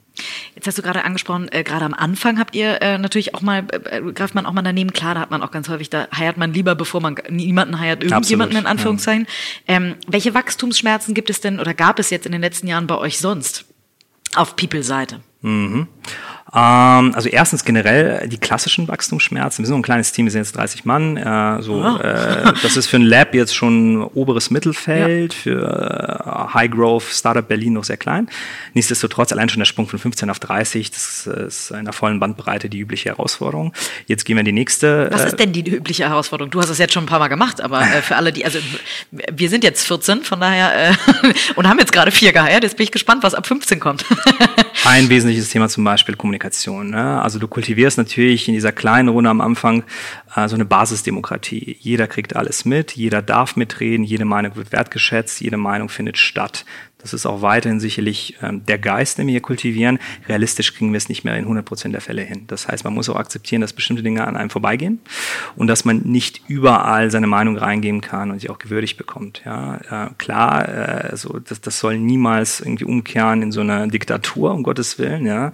Jetzt hast du gerade angesprochen, äh, gerade am Anfang habt ihr äh, natürlich auch mal, äh, greift man auch mal daneben, klar, da hat man auch ganz häufig, da heiert man lieber, bevor man niemanden heiert, irgendjemanden Absolut, in Anführungszeichen. Ja. Ähm, welche Wachstumsschmerzen gibt es denn oder gab es jetzt in den letzten Jahren bei euch sonst auf People-Seite? Mhm. Ähm, also erstens generell die klassischen Wachstumsschmerzen. Wir sind so ein kleines Team, wir sind jetzt 30 Mann. Äh, so, oh. äh, das ist für ein Lab jetzt schon oberes Mittelfeld, ja. für äh, High Growth Startup Berlin noch sehr klein. Nichtsdestotrotz allein schon der Sprung von 15 auf 30, das ist in der vollen Bandbreite die übliche Herausforderung. Jetzt gehen wir in die nächste. Was ist denn die übliche Herausforderung? Du hast es jetzt schon ein paar Mal gemacht, aber äh, für alle, die, also wir sind jetzt 14, von daher, äh, und haben jetzt gerade vier geheiert. Jetzt bin ich gespannt, was ab 15 kommt. ein wesentliches Thema zum Beispiel Kommunikation. Ne? Also du kultivierst natürlich in dieser kleinen Runde am Anfang äh, so eine Basisdemokratie. Jeder kriegt alles mit, jeder darf mitreden, jede Meinung wird wertgeschätzt, jede Meinung findet statt. Das ist auch weiterhin sicherlich ähm, der Geist, den wir hier kultivieren. Realistisch kriegen wir es nicht mehr in 100 Prozent der Fälle hin. Das heißt, man muss auch akzeptieren, dass bestimmte Dinge an einem vorbeigehen und dass man nicht überall seine Meinung reingeben kann und sie auch gewürdigt bekommt. Ja, äh, klar, äh, also das, das soll niemals irgendwie umkehren in so eine Diktatur, um Gottes Willen. Ja,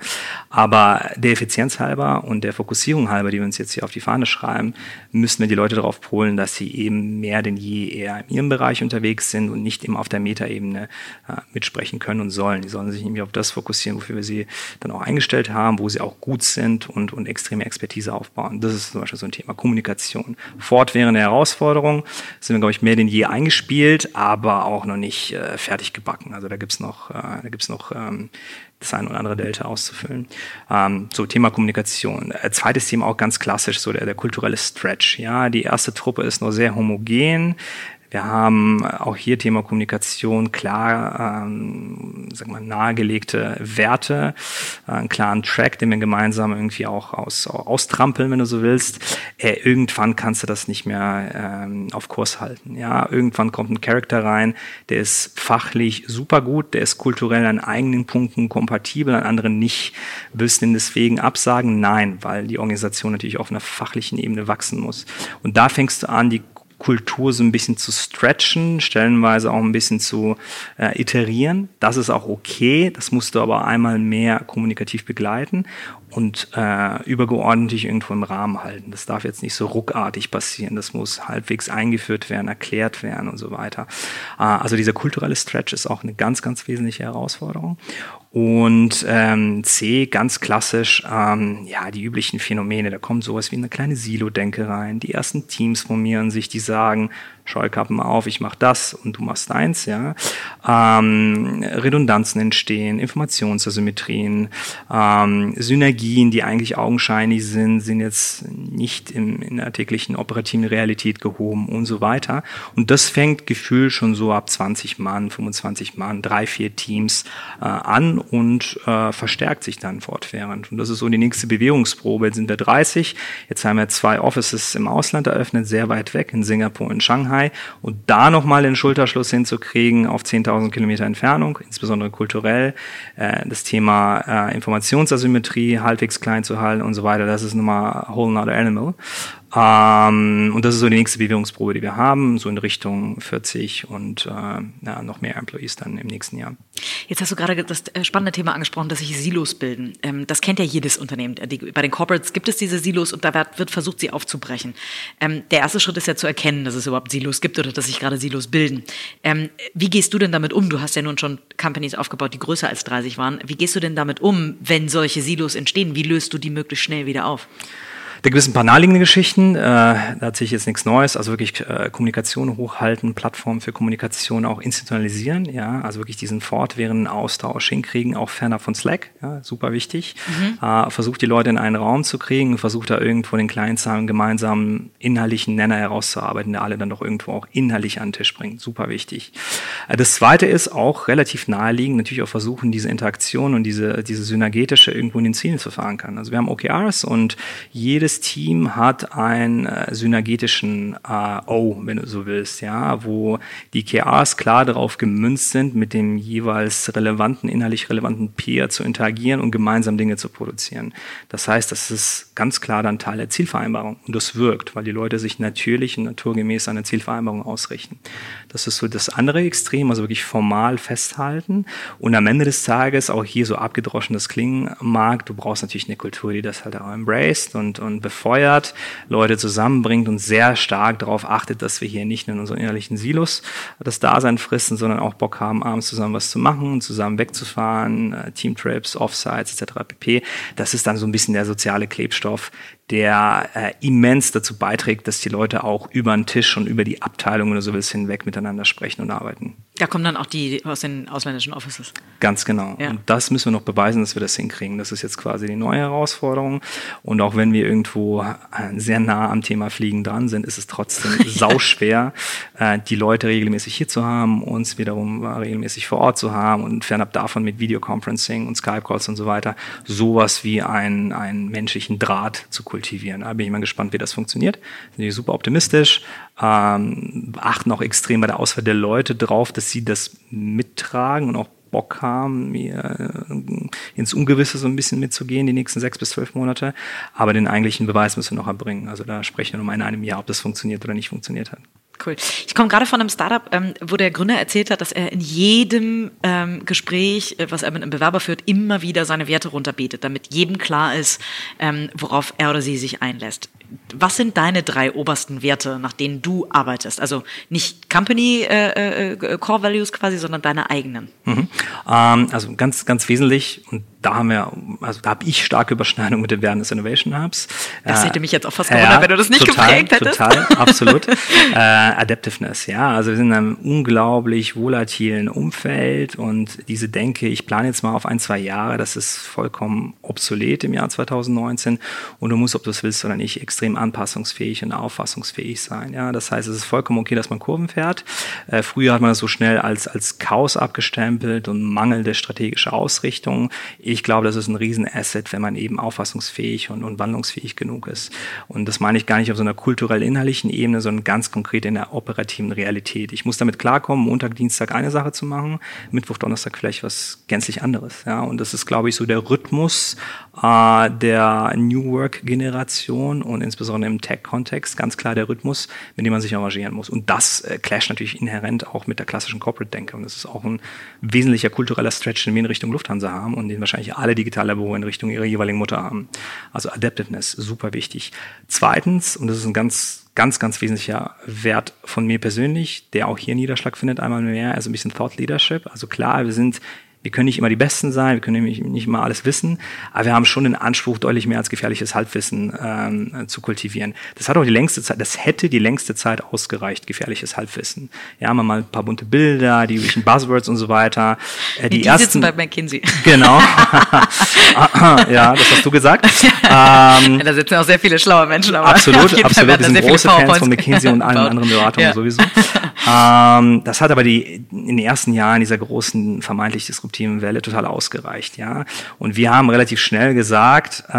aber der Effizienz halber und der Fokussierung halber, die wir uns jetzt hier auf die Fahne schreiben, müssen wir die Leute darauf polen, dass sie eben mehr denn je eher in ihrem Bereich unterwegs sind und nicht immer auf der Metaebene äh, mitsprechen können und sollen. Die sollen sich nämlich auf das fokussieren, wofür wir sie dann auch eingestellt haben, wo sie auch gut sind und, und extreme Expertise aufbauen. Das ist zum Beispiel so ein Thema Kommunikation. Fortwährende Herausforderung sind wir, glaube ich, mehr denn je eingespielt, aber auch noch nicht äh, fertig gebacken. Also da gibt's noch, äh, da gibt's noch ähm, das ein oder andere Delta auszufüllen. Ähm, so, Thema Kommunikation. Äh, zweites Thema auch ganz klassisch, so der, der kulturelle Stretch. Ja, die erste Truppe ist noch sehr homogen. Wir haben auch hier Thema Kommunikation klar, ähm, sag mal, nahegelegte Werte, äh, einen klaren Track, den wir gemeinsam irgendwie auch aus, austrampeln, wenn du so willst. Äh, irgendwann kannst du das nicht mehr ähm, auf Kurs halten. Ja, irgendwann kommt ein Charakter rein, der ist fachlich super gut, der ist kulturell an eigenen Punkten kompatibel, an anderen nicht. Willst du deswegen absagen? Nein, weil die Organisation natürlich auf einer fachlichen Ebene wachsen muss. Und da fängst du an, die Kultur so ein bisschen zu stretchen, stellenweise auch ein bisschen zu äh, iterieren. Das ist auch okay, das musst du aber einmal mehr kommunikativ begleiten und äh, übergeordentlich irgendwo im Rahmen halten. Das darf jetzt nicht so ruckartig passieren, das muss halbwegs eingeführt werden, erklärt werden und so weiter. Äh, also dieser kulturelle Stretch ist auch eine ganz, ganz wesentliche Herausforderung. Und ähm, C, ganz klassisch, ähm, ja, die üblichen Phänomene. Da kommt sowas wie eine kleine Silo-Denke rein. Die ersten Teams formieren sich, die sagen, Scheukappen auf, ich mache das und du machst deins, ja. Ähm, Redundanzen entstehen, Informationsasymmetrien, ähm, Synergien, die eigentlich augenscheinlich sind, sind jetzt nicht im, in der täglichen operativen Realität gehoben und so weiter. Und das fängt Gefühl schon so ab 20 Mann, 25 Mann, drei, vier Teams äh, an und äh, verstärkt sich dann fortwährend. Und das ist so die nächste Bewegungsprobe. Jetzt sind wir 30, jetzt haben wir zwei Offices im Ausland eröffnet, sehr weit weg, in Singapur und Shanghai. Shanghai und da nochmal den Schulterschluss hinzukriegen auf 10.000 Kilometer Entfernung, insbesondere kulturell, äh, das Thema äh, Informationsasymmetrie halbwegs klein zu halten und so weiter, das ist nochmal a whole nother animal. Ähm, und das ist so die nächste Bewegungsprobe, die wir haben, so in Richtung 40 und äh, ja, noch mehr Employees dann im nächsten Jahr. Jetzt hast du gerade das äh, spannende Thema angesprochen, dass sich Silos bilden. Ähm, das kennt ja jedes Unternehmen. Die, bei den Corporates gibt es diese Silos und da wird, wird versucht, sie aufzubrechen. Ähm, der erste Schritt ist ja zu erkennen, dass es überhaupt Silos gibt oder dass sich gerade Silos bilden. Ähm, wie gehst du denn damit um? Du hast ja nun schon Companies aufgebaut, die größer als 30 waren. Wie gehst du denn damit um, wenn solche Silos entstehen? Wie löst du die möglichst schnell wieder auf? Da gibt es ein paar naheliegende Geschichten, äh, da hat sich jetzt nichts Neues, also wirklich äh, Kommunikation hochhalten, Plattformen für Kommunikation auch institutionalisieren, ja, also wirklich diesen fortwährenden Austausch hinkriegen, auch ferner von Slack, ja, super wichtig. Mhm. Äh, versucht die Leute in einen Raum zu kriegen, versucht da irgendwo den kleinsten gemeinsamen inhaltlichen Nenner herauszuarbeiten, der alle dann doch irgendwo auch inhaltlich an den Tisch bringt, super wichtig. Äh, das zweite ist auch relativ naheliegend, natürlich auch versuchen, diese Interaktion und diese, diese synergetische irgendwo in den Zielen zu verankern. Also wir haben OKRs und jedes jedes Team hat einen äh, synergetischen äh, O, wenn du so willst, ja, wo die KRs klar darauf gemünzt sind, mit dem jeweils relevanten, inhaltlich relevanten Peer zu interagieren und gemeinsam Dinge zu produzieren. Das heißt, das ist ganz klar dann Teil der Zielvereinbarung und das wirkt, weil die Leute sich natürlich und naturgemäß an der Zielvereinbarung ausrichten. Das ist so das andere Extrem, also wirklich formal festhalten und am Ende des Tages auch hier so abgedroschen das klingen mag, du brauchst natürlich eine Kultur, die das halt auch embraced und, und befeuert, Leute zusammenbringt und sehr stark darauf achtet, dass wir hier nicht nur in unseren innerlichen Silos das Dasein fristen, sondern auch Bock haben, abends zusammen was zu machen, zusammen wegzufahren, äh, Teamtrips, Offsites etc. pp. Das ist dann so ein bisschen der soziale Klebstoff, der äh, immens dazu beiträgt, dass die Leute auch über den Tisch und über die Abteilung oder so hinweg miteinander sprechen und arbeiten. Da kommen dann auch die aus den ausländischen Offices. Ganz genau. Ja. Und das müssen wir noch beweisen, dass wir das hinkriegen. Das ist jetzt quasi die neue Herausforderung. Und auch wenn wir irgendwo äh, sehr nah am Thema Fliegen dran sind, ist es trotzdem sauschwer, äh, die Leute regelmäßig hier zu haben, uns wiederum regelmäßig vor Ort zu haben und fernab davon mit Videoconferencing und Skype-Calls und so weiter sowas wie einen, einen menschlichen Draht zu kultivieren. Da bin ich mal gespannt, wie das funktioniert. Bin ich super optimistisch ähm, achten auch extrem bei der Auswahl der Leute drauf, dass sie das mittragen und auch Bock haben, äh, ins Ungewisse so ein bisschen mitzugehen, die nächsten sechs bis zwölf Monate. Aber den eigentlichen Beweis müssen wir noch erbringen. Also da sprechen wir um in einem Jahr, ob das funktioniert oder nicht funktioniert hat. Cool. Ich komme gerade von einem Startup, ähm, wo der Gründer erzählt hat, dass er in jedem ähm, Gespräch, äh, was er mit einem Bewerber führt, immer wieder seine Werte runterbetet, damit jedem klar ist, ähm, worauf er oder sie sich einlässt. Was sind deine drei obersten Werte, nach denen du arbeitest? Also nicht Company äh, äh, Core Values quasi, sondern deine eigenen. Mhm. Ähm, also ganz, ganz wesentlich und da haben wir, also da habe ich starke Überschneidung mit den Awareness Innovation Hubs. Das hätte mich jetzt auch fast gewundert, ja, wenn du das nicht total, geprägt hättest. Total, absolut. äh, Adaptiveness, ja. Also wir sind in einem unglaublich volatilen Umfeld und diese Denke, ich plane jetzt mal auf ein, zwei Jahre, das ist vollkommen obsolet im Jahr 2019 und du musst, ob du es willst oder nicht, extrem anpassungsfähig und auffassungsfähig sein. Ja, das heißt, es ist vollkommen okay, dass man Kurven fährt. Äh, früher hat man das so schnell als, als Chaos abgestempelt und mangelnde strategische Ausrichtung. Ich glaube, das ist ein Riesenasset, wenn man eben auffassungsfähig und, und wandlungsfähig genug ist. Und das meine ich gar nicht auf so einer kulturell-inhaltlichen Ebene, sondern ganz konkret in der operativen Realität. Ich muss damit klarkommen, Montag, Dienstag eine Sache zu machen, Mittwoch, Donnerstag vielleicht was gänzlich anderes. Ja, und das ist, glaube ich, so der Rhythmus äh, der New Work-Generation und insbesondere im Tech-Kontext ganz klar der Rhythmus, mit dem man sich arrangieren muss. Und das äh, clasht natürlich inhärent auch mit der klassischen Corporate-Denke. Und das ist auch ein wesentlicher kultureller Stretch, den wir in Richtung Lufthansa haben und den wahrscheinlich alle Digitallabore in Richtung ihrer jeweiligen Mutter haben. Also Adaptiveness, super wichtig. Zweitens, und das ist ein ganz, ganz, ganz wesentlicher Wert von mir persönlich, der auch hier Niederschlag findet, einmal mehr, also ein bisschen Thought Leadership. Also klar, wir sind wir können nicht immer die Besten sein, wir können nicht, nicht immer alles wissen, aber wir haben schon den Anspruch, deutlich mehr als gefährliches Halbwissen ähm, zu kultivieren. Das hat auch die längste Zeit, das hätte die längste Zeit ausgereicht, gefährliches Halbwissen. Ja, haben wir mal ein paar bunte Bilder, die üblichen Buzzwords und so weiter. Äh, die, die ersten, sitzen bei McKinsey. Genau. ja, das hast du gesagt. ähm, da sitzen auch sehr viele schlaue Menschen. Aber absolut, absolut. Wir sind große Fans von McKinsey und allen anderen Beratungen ja. sowieso. Ähm, das hat aber die in den ersten Jahren dieser großen vermeintlich disruptiven Welle total ausgereicht, ja. Und wir haben relativ schnell gesagt, äh,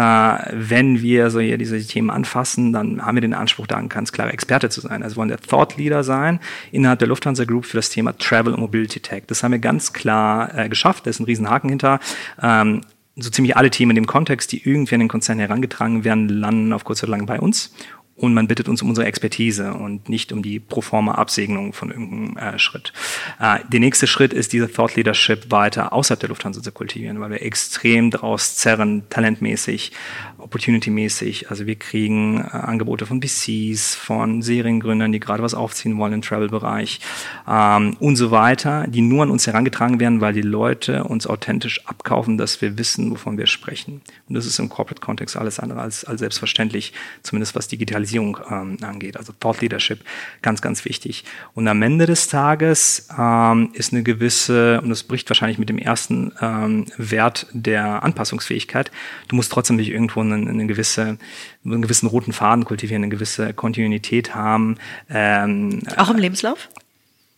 wenn wir so hier diese Themen anfassen, dann haben wir den Anspruch, da ein ganz klarer Experte zu sein. Also wollen der Thought Leader sein innerhalb der Lufthansa Group für das Thema Travel und Mobility Tech. Das haben wir ganz klar äh, geschafft. Da ist ein Riesenhaken hinter. Ähm, so ziemlich alle Themen in dem Kontext, die irgendwie an den Konzern herangetragen werden, landen auf kurz oder lang bei uns und man bittet uns um unsere Expertise und nicht um die proforma Absegnung von irgendeinem äh, Schritt. Äh, der nächste Schritt ist, diese Thought Leadership weiter außerhalb der Lufthansa zu kultivieren, weil wir extrem daraus zerren, talentmäßig, opportunity-mäßig. Also wir kriegen äh, Angebote von VCs, von Seriengründern, die gerade was aufziehen wollen im Travel-Bereich ähm, und so weiter, die nur an uns herangetragen werden, weil die Leute uns authentisch abkaufen, dass wir wissen, wovon wir sprechen. Und das ist im Corporate-Kontext alles andere als, als selbstverständlich, zumindest was Digitalisierung Digitalisierung ähm, angeht. Also Thought Leadership, ganz, ganz wichtig. Und am Ende des Tages ähm, ist eine gewisse, und das bricht wahrscheinlich mit dem ersten ähm, Wert der Anpassungsfähigkeit, du musst trotzdem nicht irgendwo eine, eine gewisse, einen gewissen roten Faden kultivieren, eine gewisse Kontinuität haben. Ähm, auch im Lebenslauf?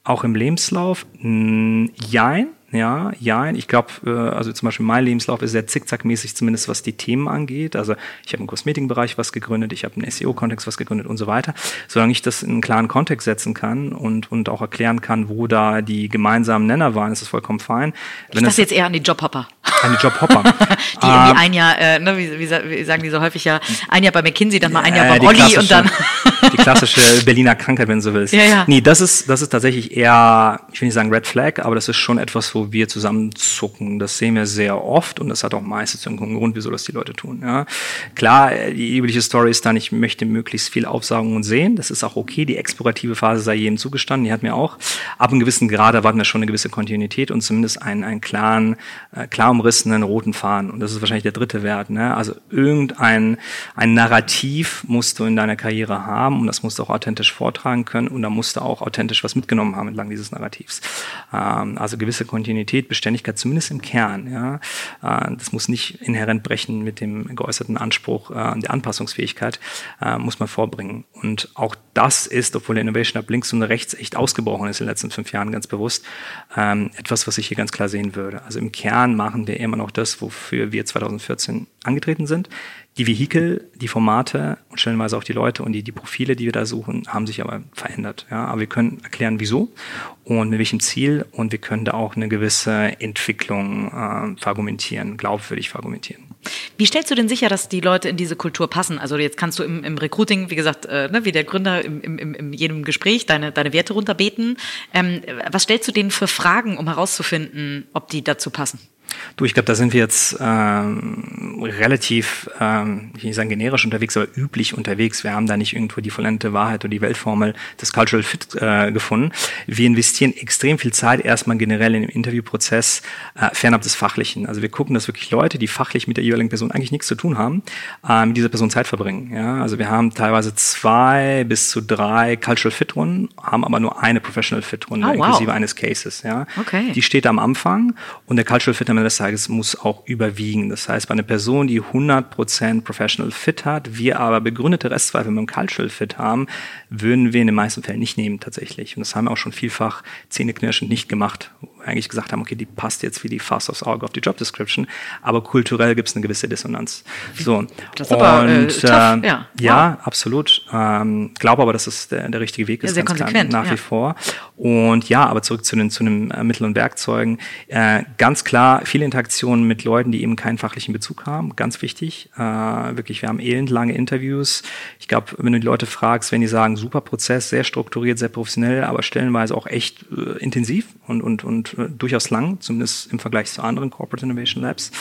Auch im Lebenslauf? Jein ja, ja. Ich glaube, äh, also zum Beispiel mein Lebenslauf ist sehr zickzackmäßig, zumindest was die Themen angeht. Also ich habe im Kosmetikbereich was gegründet, ich habe im SEO-Kontext was gegründet und so weiter. Solange ich das in einen klaren Kontext setzen kann und, und auch erklären kann, wo da die gemeinsamen Nenner waren, ist das vollkommen fein. Wenn ich dachte jetzt eher an die Jobhopper. Eine Jobhopper. die irgendwie ähm, ein Jahr, äh, ne, wie, wie, wie, sagen die so häufig ja, ein Jahr bei McKinsey, dann mal ein Jahr bei Rolli und dann. die klassische Berliner Krankheit, wenn du so willst. Ja, ja. Nee, das ist, das ist tatsächlich eher, ich will nicht sagen Red Flag, aber das ist schon etwas, wo wir zusammenzucken. Das sehen wir sehr oft und das hat auch meistens irgendeinen Grund, wieso das die Leute tun. Ja. Klar, die übliche Story ist dann, ich möchte möglichst viel aufsagen und sehen. Das ist auch okay. Die explorative Phase sei jedem zugestanden. Die hat mir auch. Ab einem gewissen Grad erwarten wir schon eine gewisse Kontinuität und zumindest einen, einen klaren, äh, klar umrissenen roten Faden. Und das ist wahrscheinlich der dritte Wert. Ne? Also irgendein ein Narrativ musst du in deiner Karriere haben und das musst du auch authentisch vortragen können und da musst du auch authentisch was mitgenommen haben entlang dieses Narrativs. Ähm, also gewisse Kontinuität, Beständigkeit, zumindest im Kern. Ja? Äh, das muss nicht inhärent brechen mit dem geäußerten Anspruch äh, der Anpassungsfähigkeit, äh, muss man vorbringen. Und auch das ist, obwohl der Innovation Hub links und rechts echt ausgebrochen ist in den letzten fünf Jahren, ganz bewusst, ähm, etwas, was ich hier ganz klar sehen würde. Also im Kern machen wir immer noch das, wofür wir 2014 angetreten sind. Die Vehikel, die Formate und stellenweise auch die Leute und die, die Profile, die wir da suchen, haben sich aber verändert. Ja, aber wir können erklären, wieso und mit welchem Ziel und wir können da auch eine gewisse Entwicklung äh, verargumentieren, glaubwürdig verargumentieren. Wie stellst du denn sicher, dass die Leute in diese Kultur passen? Also jetzt kannst du im, im Recruiting, wie gesagt, äh, ne, wie der Gründer im, im, im jedem Gespräch deine, deine Werte runterbeten. Ähm, was stellst du denen für Fragen, um herauszufinden, ob die dazu passen? Du, ich glaube, da sind wir jetzt ähm, relativ, ähm, ich will nicht sagen generisch unterwegs, aber üblich unterwegs. Wir haben da nicht irgendwo die vollendete Wahrheit oder die Weltformel des Cultural Fit äh, gefunden. Wir investieren extrem viel Zeit erstmal generell in den Interviewprozess äh, fernab des Fachlichen. Also wir gucken, dass wirklich Leute, die fachlich mit der jeweiligen Person eigentlich nichts zu tun haben, äh, mit dieser Person Zeit verbringen. Ja? Also wir haben teilweise zwei bis zu drei Cultural Fit Runden, haben aber nur eine Professional Fit Runde, oh, wow. inklusive eines Cases. Ja? Okay. Die steht am Anfang und der Cultural Fit am Ende des Tages muss auch überwiegen. Das heißt, bei einer Person, die 100% Professional Fit hat, wir aber begründete Restzweifel mit dem Cultural Fit haben, würden wir in den meisten Fällen nicht nehmen tatsächlich. Und das haben wir auch schon vielfach zähneknirschend nicht gemacht, eigentlich gesagt haben, okay, die passt jetzt wie die Faust aufs Auge auf die Job Description, aber kulturell gibt es eine gewisse Dissonanz. So. Das ist aber, äh, und, äh, tough, ja, ja wow. absolut. Ähm, glaube aber, dass es der, der richtige Weg ist, ja, ganz klar, nach ja. wie vor. Und ja, aber zurück zu den, zu den äh, Mitteln und Werkzeugen. Äh, ganz klar, viele Interaktionen mit Leuten, die eben keinen fachlichen Bezug haben, ganz wichtig. Äh, wirklich, wir haben elendlange Interviews. Ich glaube, wenn du die Leute fragst, wenn die sagen, super Prozess, sehr strukturiert, sehr professionell, aber stellenweise auch echt äh, intensiv und, und, und äh, durchaus lang, zumindest im Vergleich zu anderen Corporate Innovation Labs.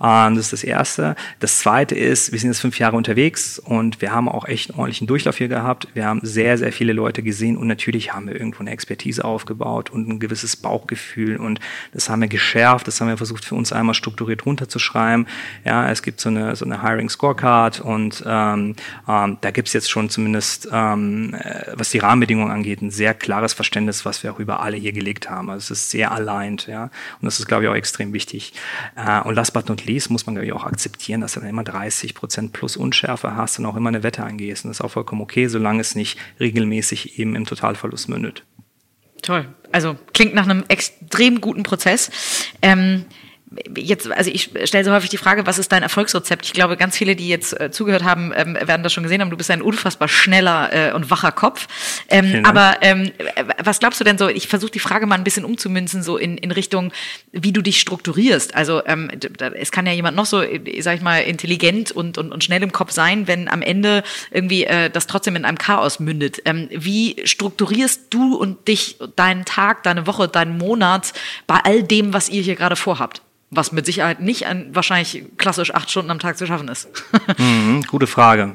Ähm, das ist das Erste. Das Zweite ist, wir sind jetzt fünf Jahre unterwegs und wir haben auch echt einen ordentlichen Durchlauf hier gehabt. Wir haben sehr, sehr viele Leute gesehen und natürlich haben wir irgendwo eine Expertise aufgebaut und ein gewisses Bauchgefühl und das haben wir geschärft, das haben wir versucht für uns einmal strukturiert runterzuschreiben. Ja, es gibt so eine, so eine Hiring Scorecard und ähm, ähm, da gibt es jetzt schon zumindest, ähm, äh, was die Rahmenbedingungen angeht, ein sehr klares Verständnis, was wir auch über alle hier gelegt haben. Also es ist sehr aligned, ja. Und das ist, glaube ich, auch extrem wichtig. Äh, und last but not least muss man, glaube ich, auch akzeptieren, dass du dann immer 30 Prozent plus Unschärfe hast und auch immer eine Wette eingehst. Und das ist auch vollkommen okay, solange es nicht regelmäßig eben im Totalverlust mündet. Toll. Also klingt nach einem extrem guten Prozess. Ähm, jetzt, also ich stelle so häufig die Frage, was ist dein Erfolgsrezept? Ich glaube, ganz viele, die jetzt äh, zugehört haben, ähm, werden das schon gesehen haben. Du bist ein unfassbar schneller äh, und wacher Kopf. Ähm, aber ähm, was glaubst du denn so? Ich versuche die Frage mal ein bisschen umzumünzen, so in, in Richtung, wie du dich strukturierst. Also ähm, es kann ja jemand noch so, sag ich mal, intelligent und, und, und schnell im Kopf sein, wenn am Ende irgendwie äh, das trotzdem in einem Chaos mündet. Ähm, wie strukturierst du und dich, deinen Tag, deine Woche, deinen Monat bei all dem, was ihr hier gerade vorhabt? Was mit Sicherheit nicht an wahrscheinlich klassisch acht Stunden am Tag zu schaffen ist. mhm, gute Frage.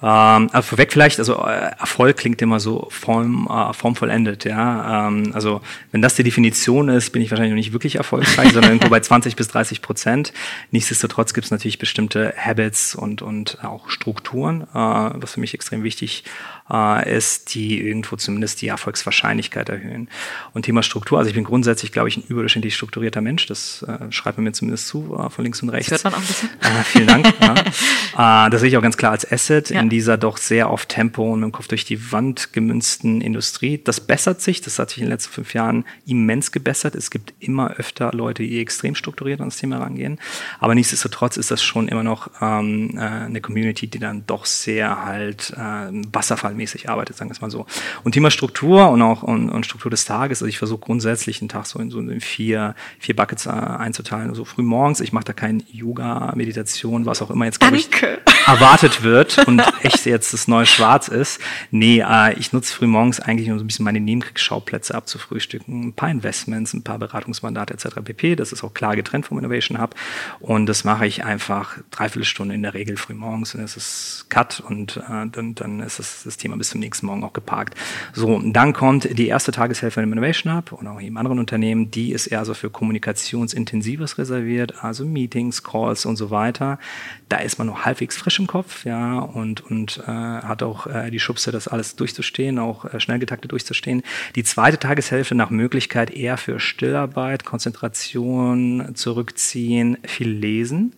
Ähm, also vorweg vielleicht, also äh, Erfolg klingt immer so form, äh, formvollendet, ja. Ähm, also wenn das die Definition ist, bin ich wahrscheinlich noch nicht wirklich erfolgreich, sondern irgendwo bei 20 bis 30 Prozent. Nichtsdestotrotz gibt es natürlich bestimmte Habits und, und auch Strukturen, äh, was für mich extrem wichtig äh, ist, die irgendwo zumindest die Erfolgswahrscheinlichkeit erhöhen. Und Thema Struktur, also ich bin grundsätzlich, glaube ich, ein überdurchschnittlich strukturierter Mensch, das äh, schreibt man mir zumindest zu, äh, von links und rechts. Das hört man auch ein bisschen. Äh, vielen Dank. ja. äh, das sehe ich auch ganz klar als Asset ja. in dieser doch sehr auf Tempo und mit dem Kopf durch die Wand gemünzten Industrie. Das bessert sich, das hat sich in den letzten fünf Jahren immens gebessert. Es gibt immer öfter Leute, die extrem strukturiert an das Thema rangehen. Aber nichtsdestotrotz ist das schon immer noch ähm, äh, eine Community, die dann doch sehr halt äh, Wasserfall zahlenmäßig arbeitet, sagen wir es mal so. Und Thema Struktur und auch und, und Struktur des Tages, also ich versuche grundsätzlich den Tag so in so in vier, vier Buckets äh, einzuteilen. So früh morgens, ich mache da kein Yoga, Meditation, was auch immer jetzt, glaube ich, erwartet wird und echt jetzt das neue Schwarz ist. Nee, äh, ich nutze früh morgens eigentlich, um so ein bisschen meine Nebenkriegsschauplätze abzufrühstücken. Ein paar Investments, ein paar Beratungsmandate etc. pp. Das ist auch klar getrennt vom Innovation Hub. Und das mache ich einfach dreiviertel Stunde in der Regel früh morgens und es ist Cut und äh, dann, dann ist das, das Thema bis zum nächsten Morgen auch geparkt. So, dann kommt die erste Tageshälfte im Innovation Hub und auch in anderen Unternehmen, die ist eher so für Kommunikationsintensives reserviert, also Meetings, Calls und so weiter. Da ist man noch halbwegs frisch im Kopf, ja, und, und äh, hat auch äh, die Schubse, das alles durchzustehen, auch äh, schnell getaktet durchzustehen. Die zweite Tageshälfte nach Möglichkeit eher für Stillarbeit, Konzentration, zurückziehen, viel lesen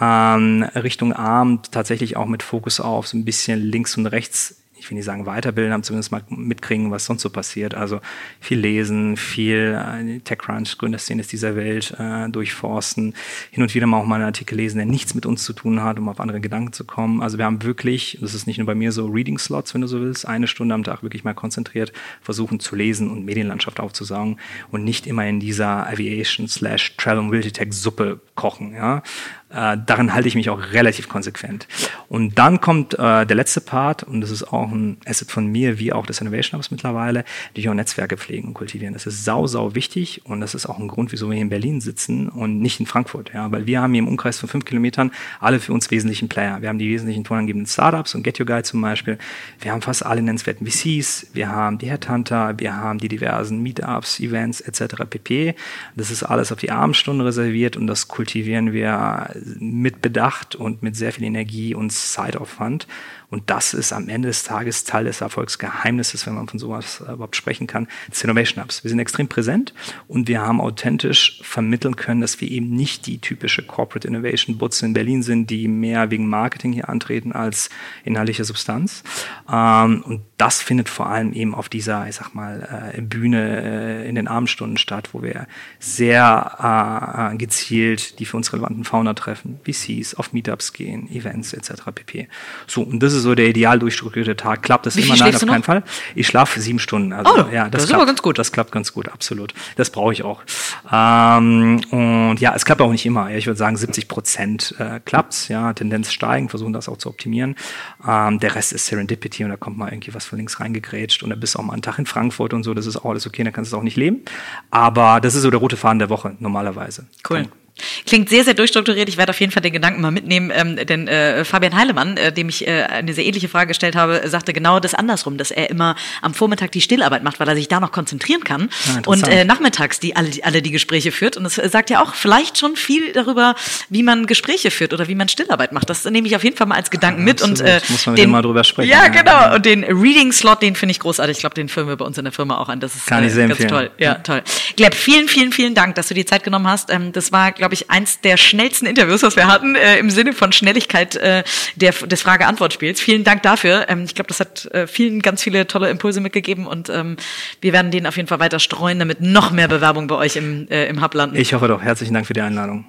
ähm, Richtung Abend tatsächlich auch mit Fokus auf so ein bisschen links und rechts ich will nicht sagen weiterbilden, aber zumindest mal mitkriegen, was sonst so passiert. Also viel lesen, viel äh, TechCrunch, Gründerszene dieser Welt äh, durchforsten, hin und wieder mal auch mal einen Artikel lesen, der nichts mit uns zu tun hat, um auf andere Gedanken zu kommen. Also wir haben wirklich, das ist nicht nur bei mir so Reading Slots, wenn du so willst, eine Stunde am Tag wirklich mal konzentriert versuchen zu lesen und Medienlandschaft aufzusaugen und nicht immer in dieser Aviation slash Travel Mobility Tech Suppe kochen. Ja? Äh, daran halte ich mich auch relativ konsequent. Und dann kommt äh, der letzte Part, und das ist auch ein Asset von mir, wie auch des Innovation Hubs mittlerweile, die auch Netzwerke pflegen und kultivieren. Das ist sau, sau wichtig und das ist auch ein Grund, wieso wir hier in Berlin sitzen und nicht in Frankfurt. Ja, weil wir haben hier im Umkreis von fünf Kilometern alle für uns wesentlichen Player. Wir haben die wesentlichen tonangebenden Startups und Get Your Guide zum Beispiel. Wir haben fast alle nennenswerten VCs. Wir haben die Headhunter. Wir haben die diversen Meetups, Events etc. pp. Das ist alles auf die Abendstunden reserviert und das kultivieren wir mit Bedacht und mit sehr viel Energie und Zeitaufwand. Und das ist am Ende des Tages Teil des Erfolgsgeheimnisses, wenn man von sowas äh, überhaupt sprechen kann, des Innovation Hubs. Wir sind extrem präsent und wir haben authentisch vermitteln können, dass wir eben nicht die typische Corporate Innovation Butze in Berlin sind, die mehr wegen Marketing hier antreten als inhaltliche Substanz. Ähm, und das findet vor allem eben auf dieser, ich sag mal, äh, Bühne äh, in den Abendstunden statt, wo wir sehr gezielt die für uns relevanten Fauna treffen, VCs, auf Meetups gehen, Events etc. pp. So, und das ist so der ideal durchstrukturierte Tag. Klappt das Wie immer? Nein, auf keinen Fall. Ich schlafe sieben Stunden. Also, oh, ja, das, das ist klappt, aber ganz gut. Das klappt ganz gut, absolut. Das brauche ich auch. Ähm, und ja, es klappt auch nicht immer. Ich würde sagen, 70 Prozent äh, klappt's. Ja, Tendenz steigen, versuchen das auch zu optimieren. Ähm, der Rest ist Serendipity und da kommt mal irgendwie was von links reingegrätscht und da bist du auch mal einen Tag in Frankfurt und so. Das ist auch alles okay, da kannst du auch nicht leben. Aber das ist so der rote Faden der Woche normalerweise. Cool. Punkt. Klingt sehr, sehr durchstrukturiert. Ich werde auf jeden Fall den Gedanken mal mitnehmen, ähm, denn äh, Fabian Heilemann, äh, dem ich äh, eine sehr ähnliche Frage gestellt habe, sagte genau das andersrum, dass er immer am Vormittag die Stillarbeit macht, weil er sich da noch konzentrieren kann ja, und äh, nachmittags die alle, alle die Gespräche führt. Und es sagt ja auch vielleicht schon viel darüber, wie man Gespräche führt oder wie man Stillarbeit macht. Das nehme ich auf jeden Fall mal als Gedanken ja, mit. Und äh, muss man den, mal drüber sprechen. Ja, genau. Und den Reading Slot, den finde ich großartig. Ich glaube, den führen wir bei uns in der Firma auch an. Das ist kann äh, ich sehr ganz empfehlen. toll. Ja, toll. Gleb, vielen, vielen, vielen Dank, dass du die Zeit genommen hast. Ähm, das war, glaube ich, eins der schnellsten Interviews, was wir hatten, äh, im Sinne von Schnelligkeit äh, der, des Frage-Antwort-Spiels. Vielen Dank dafür. Ähm, ich glaube, das hat äh, vielen ganz viele tolle Impulse mitgegeben und ähm, wir werden den auf jeden Fall weiter streuen, damit noch mehr Bewerbung bei euch im, äh, im Hub landen. Ich hoffe doch. Herzlichen Dank für die Einladung.